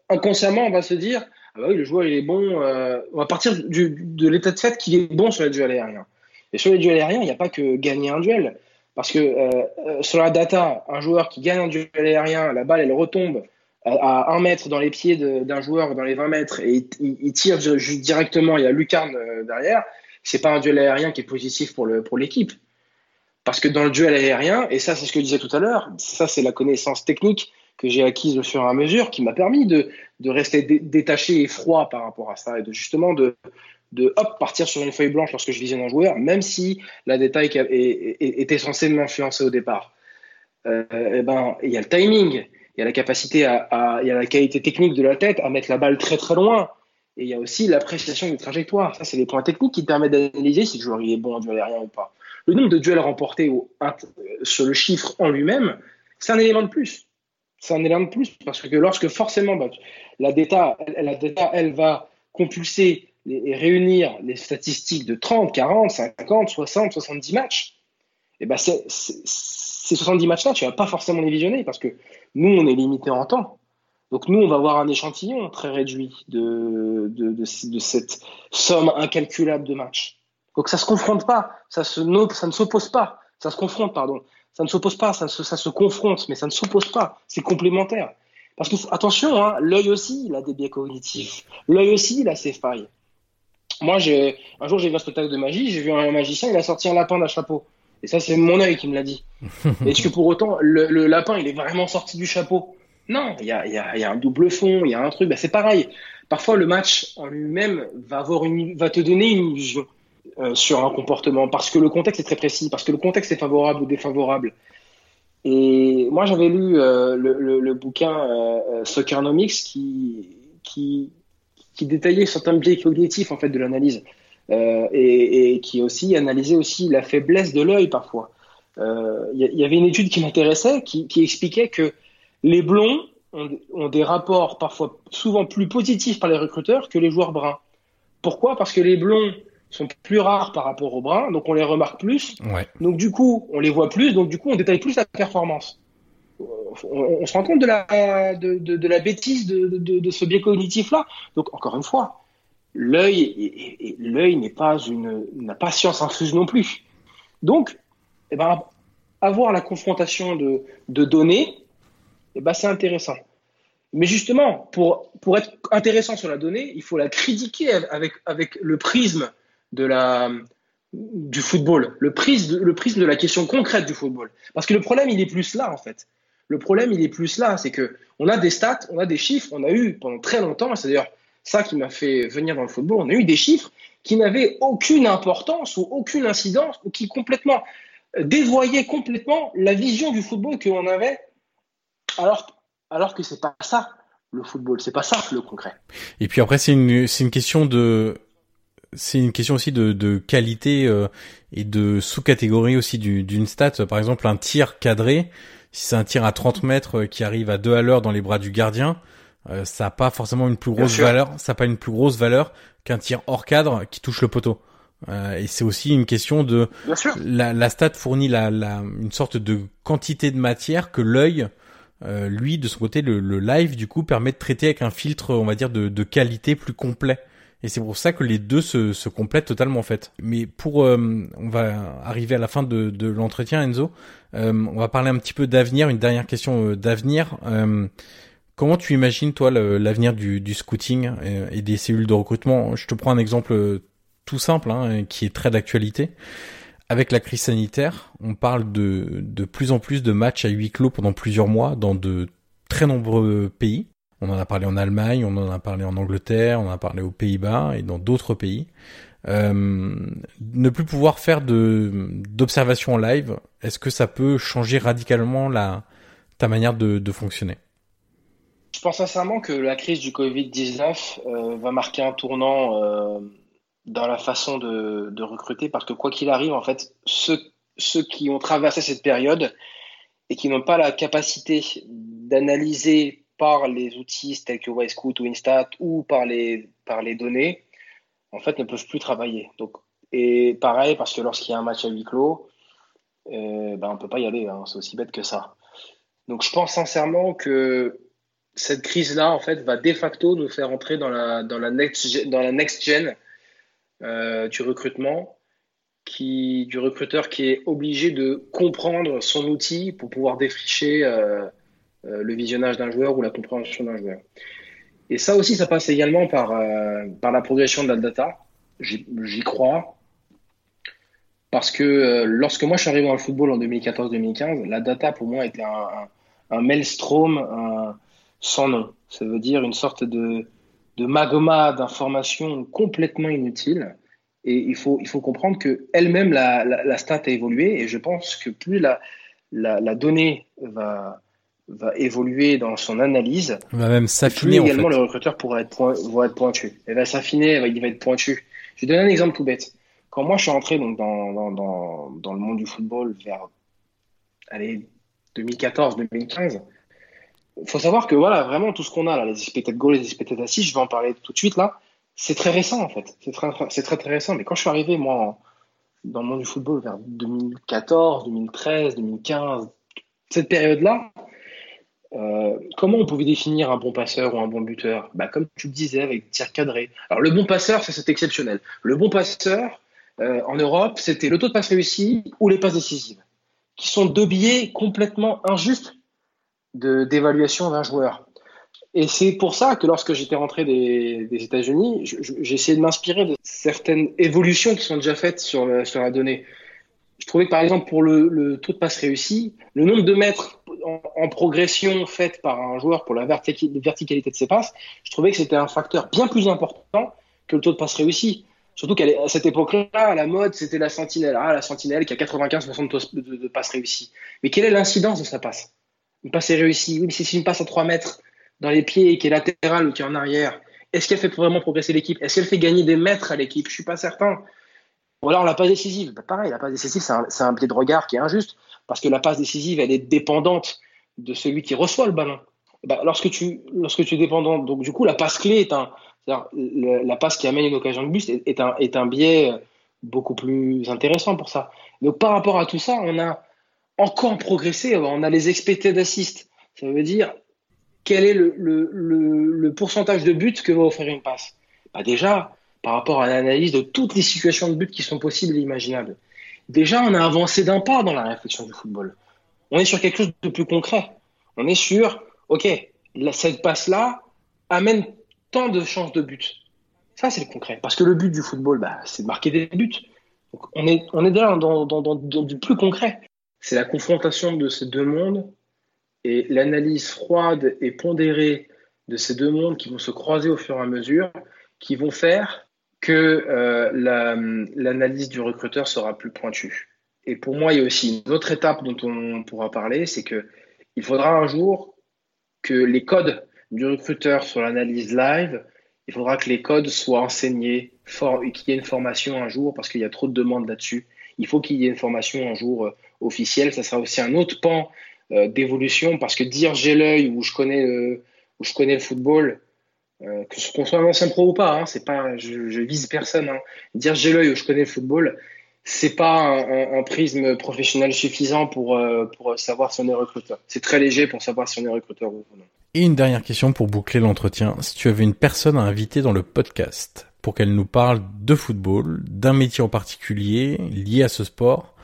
inconsciemment, on va se dire, ah bah oui, le joueur, il est bon, euh, on va partir de l'état de fait qu'il est bon sur les duels aériens. Et sur les duels aériens, il n'y a pas que gagner un duel. Parce que euh, euh, sur la data, un joueur qui gagne un duel aérien, la balle, elle retombe à, un mètre dans les pieds d'un joueur dans les 20 mètres et il, tire directement, il y a lucarne euh, derrière, c'est pas un duel aérien qui est positif pour l'équipe. Pour Parce que dans le duel aérien, et ça c'est ce que je disais tout à l'heure, ça c'est la connaissance technique que j'ai acquise au fur et à mesure qui m'a permis de, de rester détaché et froid par rapport à ça et de justement de, de hop, partir sur une feuille blanche lorsque je visionne un joueur, même si la détail était censée m'influencer au départ. Euh, eh ben, il y a le timing, il y a la capacité à, il y a la qualité technique de la tête à mettre la balle très très loin. Et il y a aussi l'appréciation des trajectoires. Ça, c'est les points techniques qui permettent d'analyser si le joueur est bon en duel aérien ou pas. Le nombre de duels remportés sur le chiffre en lui-même, c'est un élément de plus. C'est un élément de plus parce que lorsque forcément bah, la data, elle va compulser et réunir les statistiques de 30, 40, 50, 60, 70 matchs, et ben ces 70 matchs-là, tu vas pas forcément les visionner parce que nous, on est limité en temps. Donc nous, on va avoir un échantillon très réduit de, cette somme incalculable de matchs. Donc ça se confronte pas, ça ne s'oppose pas, ça se confronte, pardon. Ça ne s'oppose pas, ça se, ça se confronte, mais ça ne s'oppose pas, c'est complémentaire. Parce que attention, hein, l'œil aussi, il a des biais cognitifs. L'œil aussi, il a ses failles. Moi, j'ai un jour, j'ai vu un spectacle de magie, j'ai vu un magicien, il a sorti un lapin d'un chapeau. Et ça, c'est mon œil qui me l'a dit. [LAUGHS] Est-ce que pour autant, le, lapin, il est vraiment sorti du chapeau? Non, il y a, y, a, y a, un double fond, il y a un truc. Ben, c'est pareil. Parfois, le match en lui-même va, avoir une, va te donner une illusion euh, sur un comportement parce que le contexte est très précis, parce que le contexte est favorable ou défavorable. Et moi, j'avais lu euh, le, bouquin euh, Soccernomics qui, qui, détaillait certains biais cognitifs en fait de l'analyse et, qui aussi analysait aussi la faiblesse de l'œil parfois. Il y, avait une étude qui m'intéressait qui, qui, expliquait que les blonds ont, ont, des rapports parfois souvent plus positifs par les recruteurs que les joueurs bruns. Pourquoi? Parce que les blonds sont plus rares par rapport aux bruns, donc on les remarque plus. Ouais. Donc du coup, on les voit plus, donc du coup, on détaille plus la performance on, se rend compte de la, de, la bêtise de, ce biais cognitif-là. Donc, encore une fois, l'œil, l'œil n'est pas une, n'a pas science infuse non plus. Donc, eh ben, avoir la confrontation de, données, eh ben, c'est intéressant. Mais justement, pour, pour être intéressant sur la donnée, il faut la critiquer avec, avec le prisme de la, du football, le prisme, le prisme de la question concrète du football. Parce que le problème, il est plus là, en fait. Le problème, il est plus là, c'est que on a des stats, on a des chiffres, on a eu pendant très longtemps, c'est d'ailleurs ça qui m'a fait venir dans le football, on a eu des chiffres qui n'avaient aucune importance ou aucune incidence ou qui complètement euh, dévoyaient complètement la vision du football que l'on avait, alors, alors que c'est pas ça le football, c'est pas ça le concret. Et puis après, c'est une, une question de, c'est une question aussi de, de qualité euh, et de sous-catégorie aussi d'une stat. Par exemple, un tir cadré, si c'est un tir à 30 mètres euh, qui arrive à 2 à l'heure dans les bras du gardien, euh, ça n'a pas forcément une plus grosse valeur, ça n'a pas une plus grosse valeur qu'un tir hors cadre qui touche le poteau. Euh, et c'est aussi une question de la, la stat fournit la, la, une sorte de quantité de matière que l'œil, euh, lui de son côté, le, le, live du coup permet de traiter avec un filtre, on va dire de, de qualité plus complet. Et c'est pour ça que les deux se, se complètent totalement en fait. Mais pour, euh, on va arriver à la fin de, de l'entretien, Enzo. Euh, on va parler un petit peu d'avenir, une dernière question euh, d'avenir. comment tu imagines toi l'avenir du, du scouting et, des cellules de recrutement? Je te prends un exemple tout simple, hein, qui est très d'actualité. Avec la crise sanitaire, on parle de, de plus en plus de matchs à huis clos pendant plusieurs mois dans de très nombreux pays. On en a parlé en Allemagne, on en a parlé en Angleterre, on en a parlé aux Pays-Bas et dans d'autres pays. Euh, ne plus pouvoir faire de d'observation en live, est-ce que ça peut changer radicalement ta manière de, fonctionner? Je pense sincèrement que la crise du Covid-19 euh, va marquer un tournant euh, dans la façon de, recruter parce que quoi qu'il arrive, en fait, ceux qui ont traversé cette période et qui n'ont pas la capacité d'analyser par les outils tels que Wisecout ou Instat ou par les, par les données, en fait, ne peuvent plus travailler. Donc, et pareil, parce que lorsqu'il y a un match à huis clos, euh, ben, on ne peut pas y aller, hein, c'est aussi bête que ça. Donc je pense sincèrement que cette crise-là, en fait, va de facto nous faire entrer dans la, dans la, next, dans la next gen euh, du recrutement, qui, du recruteur qui est obligé de comprendre son outil pour pouvoir défricher euh, le visionnage d'un joueur ou la compréhension d'un joueur. Et ça aussi, ça passe également par, euh, par la progression de la data. J'y crois. Parce que euh, lorsque moi je suis arrivé dans le football en 2014-2015, la data pour moi était un, un, maelstrom sans nom. Ça veut dire une sorte de, de magma d'informations complètement inutiles. Et il faut, il faut comprendre que elle-même, la, la, la, stat a évolué. Et je pense que plus la, la donnée va, va évoluer dans son analyse. Va même s'affiner. Également, le recruteur pourra être, point, va être pointu. Il va s'affiner, il va être pointu. Je vais donner un exemple tout bête. Quand moi je suis entré donc dans, dans, dans, dans le monde du football vers allez 2014-2015, il faut savoir que voilà vraiment tout ce qu'on a là, les expected goals, les expected assists, je vais en parler tout de suite là, c'est très récent en fait. C'est très, c'est très très récent. Mais quand je suis arrivé moi dans le monde du football vers 2014, 2013, 2015, cette période là, euh, comment on pouvait définir un bon passeur ou un bon buteur? Bah, Comme tu le disais, avec tir cadré. Alors, le bon passeur, c'est exceptionnel. Le bon passeur, euh, en Europe, c'était le taux de passe réussi ou les passes décisives, qui sont deux biais complètement injustes d'évaluation d'un joueur. Et c'est pour ça que lorsque j'étais rentré des, des États-Unis, j'ai essayé de m'inspirer de certaines évolutions qui sont déjà faites sur, la donnée. Je trouvais que par exemple pour le taux de passe réussi, le nombre de mètres en, progression faite par un joueur pour la verticalité de ses passes, je trouvais que c'était un facteur bien plus important que le taux de passe réussi. Surtout qu'à cette époque-là, la mode, c'était la sentinelle. Ah, la sentinelle qui a 95% de, de, passes réussies. Mais quelle est l'incidence de sa passe? Une passe est réussie. Oui, mais si une passe à 3 mètres dans les pieds qui est latérale ou qui est en arrière, est-ce qu'elle fait vraiment progresser l'équipe? Est-ce qu'elle fait gagner des mètres à l'équipe? Je suis pas certain. Ou alors la passe décisive. Bah, pareil, la passe décisive, c'est un, un de regard qui est injuste parce que la passe décisive, elle est dépendante de celui qui reçoit le ballon. Bah, lorsque, tu, lorsque tu es dépendant, donc du coup, la passe clé est un. la passe qui amène une occasion de but est, un, est un biais beaucoup plus intéressant pour ça. Donc par rapport à tout ça, on a encore progressé. On a les expected assists. Ça veut dire quel est le, le, le, pourcentage de buts que va offrir une passe? Bah déjà, par rapport à l'analyse de toutes les situations de but qui sont possibles et imaginables déjà, on a avancé d'un pas dans la réflexion du football. On est sur quelque chose de plus concret. On est sur, OK, cette passe-là amène tant de chances de but. Ça, c'est le concret. Parce que le but du football, bah, c'est de marquer des buts. Donc, on est, on est déjà dans, dans, dans, dans du plus concret. C'est la confrontation de ces deux mondes et l'analyse froide et pondérée de ces deux mondes qui vont se croiser au fur et à mesure, qui vont faire que euh, l'analyse du recruteur sera plus pointue. Et pour moi, il y a aussi une autre étape dont on pourra parler, c'est que il faudra un jour que les codes du recruteur sur l'analyse live, il faudra que les codes soient enseignés, qu'il y ait une formation un jour, parce qu'il y a trop de demandes là-dessus. Il faut qu'il y ait une formation un jour euh, officielle. Ça sera aussi un autre pan euh, d'évolution, parce que dire j'ai l'œil ou je connais le, ou je connais le football, euh, que qu'on soit un ancien pro ou pas, hein, c'est pas, je, je, vise personne. Hein. Dire j'ai l'œil ou je connais le football, c'est pas un, un, prisme professionnel suffisant pour, euh, pour savoir si on est recruteur. C'est très léger pour savoir si on est recruteur ou non. Et une dernière question pour boucler l'entretien. Si tu avais une personne à inviter dans le podcast pour qu'elle nous parle de football, d'un métier en particulier lié à ce sport,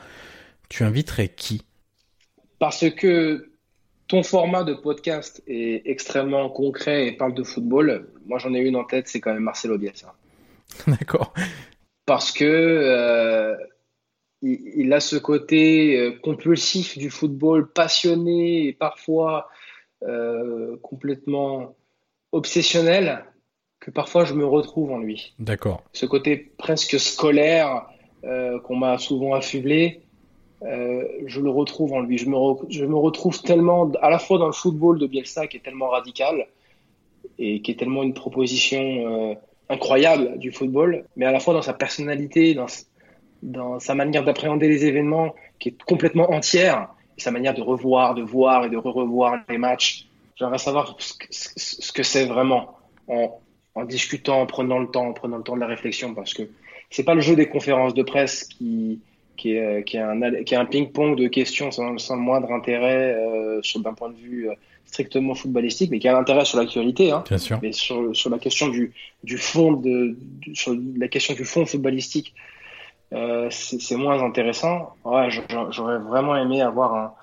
tu inviterais qui? Parce que ton format de podcast est extrêmement concret et parle de football. Moi, j'en ai une en tête, c'est quand même Marcelo Bielsa. [LAUGHS] D'accord. Parce que euh, il, a ce côté euh, compulsif du football, passionné et parfois euh, complètement obsessionnel, que parfois je me retrouve en lui. D'accord. Ce côté presque scolaire qu'on m'a souvent affublé, euh, je le retrouve en lui. Je me, je me retrouve tellement, à la fois dans le football de Bielsa qui est tellement radical, et qui est tellement une proposition incroyable du football, mais à la fois dans sa personnalité, dans, sa manière d'appréhender les événements, qui est complètement entière, et sa manière de revoir, de voir et de re-revoir les matchs. J'aimerais savoir ce que c'est vraiment en, en, discutant, en prenant le temps, en prenant le temps de la réflexion, parce que c'est pas le jeu des conférences de presse qui, qui est, qui est un, qui est un ping-pong de questions sans, sans, le moindre intérêt euh, d'un point de vue euh, strictement footballistique, mais qui a un intérêt sur l'actualité. Hein, Bien sûr. Mais sur, sur la question du, du fond de, sur la question du fond footballistique, euh, c'est moins intéressant. Ouais, j'aurais vraiment aimé avoir un,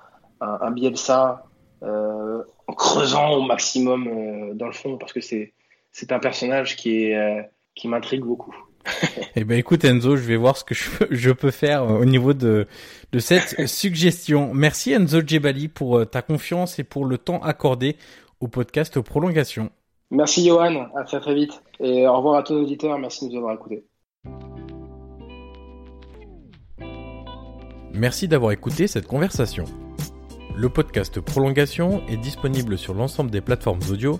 un, un Bielsa euh, en creusant au maximum euh, dans le fond, parce que c'est un personnage qui est euh, qui m'intrigue beaucoup. [LAUGHS] eh ben écoute Enzo, je vais voir ce que je, je peux faire au niveau de, de cette [LAUGHS] suggestion. Merci Enzo Djebali pour euh, ta confiance et pour le temps accordé au podcast Prolongation. Merci Johan, à très très vite. Et au revoir à tous nos auditeurs, merci de nous avoir écoutés. Merci d'avoir écouté cette conversation. Le podcast Prolongation est disponible sur l'ensemble des plateformes audio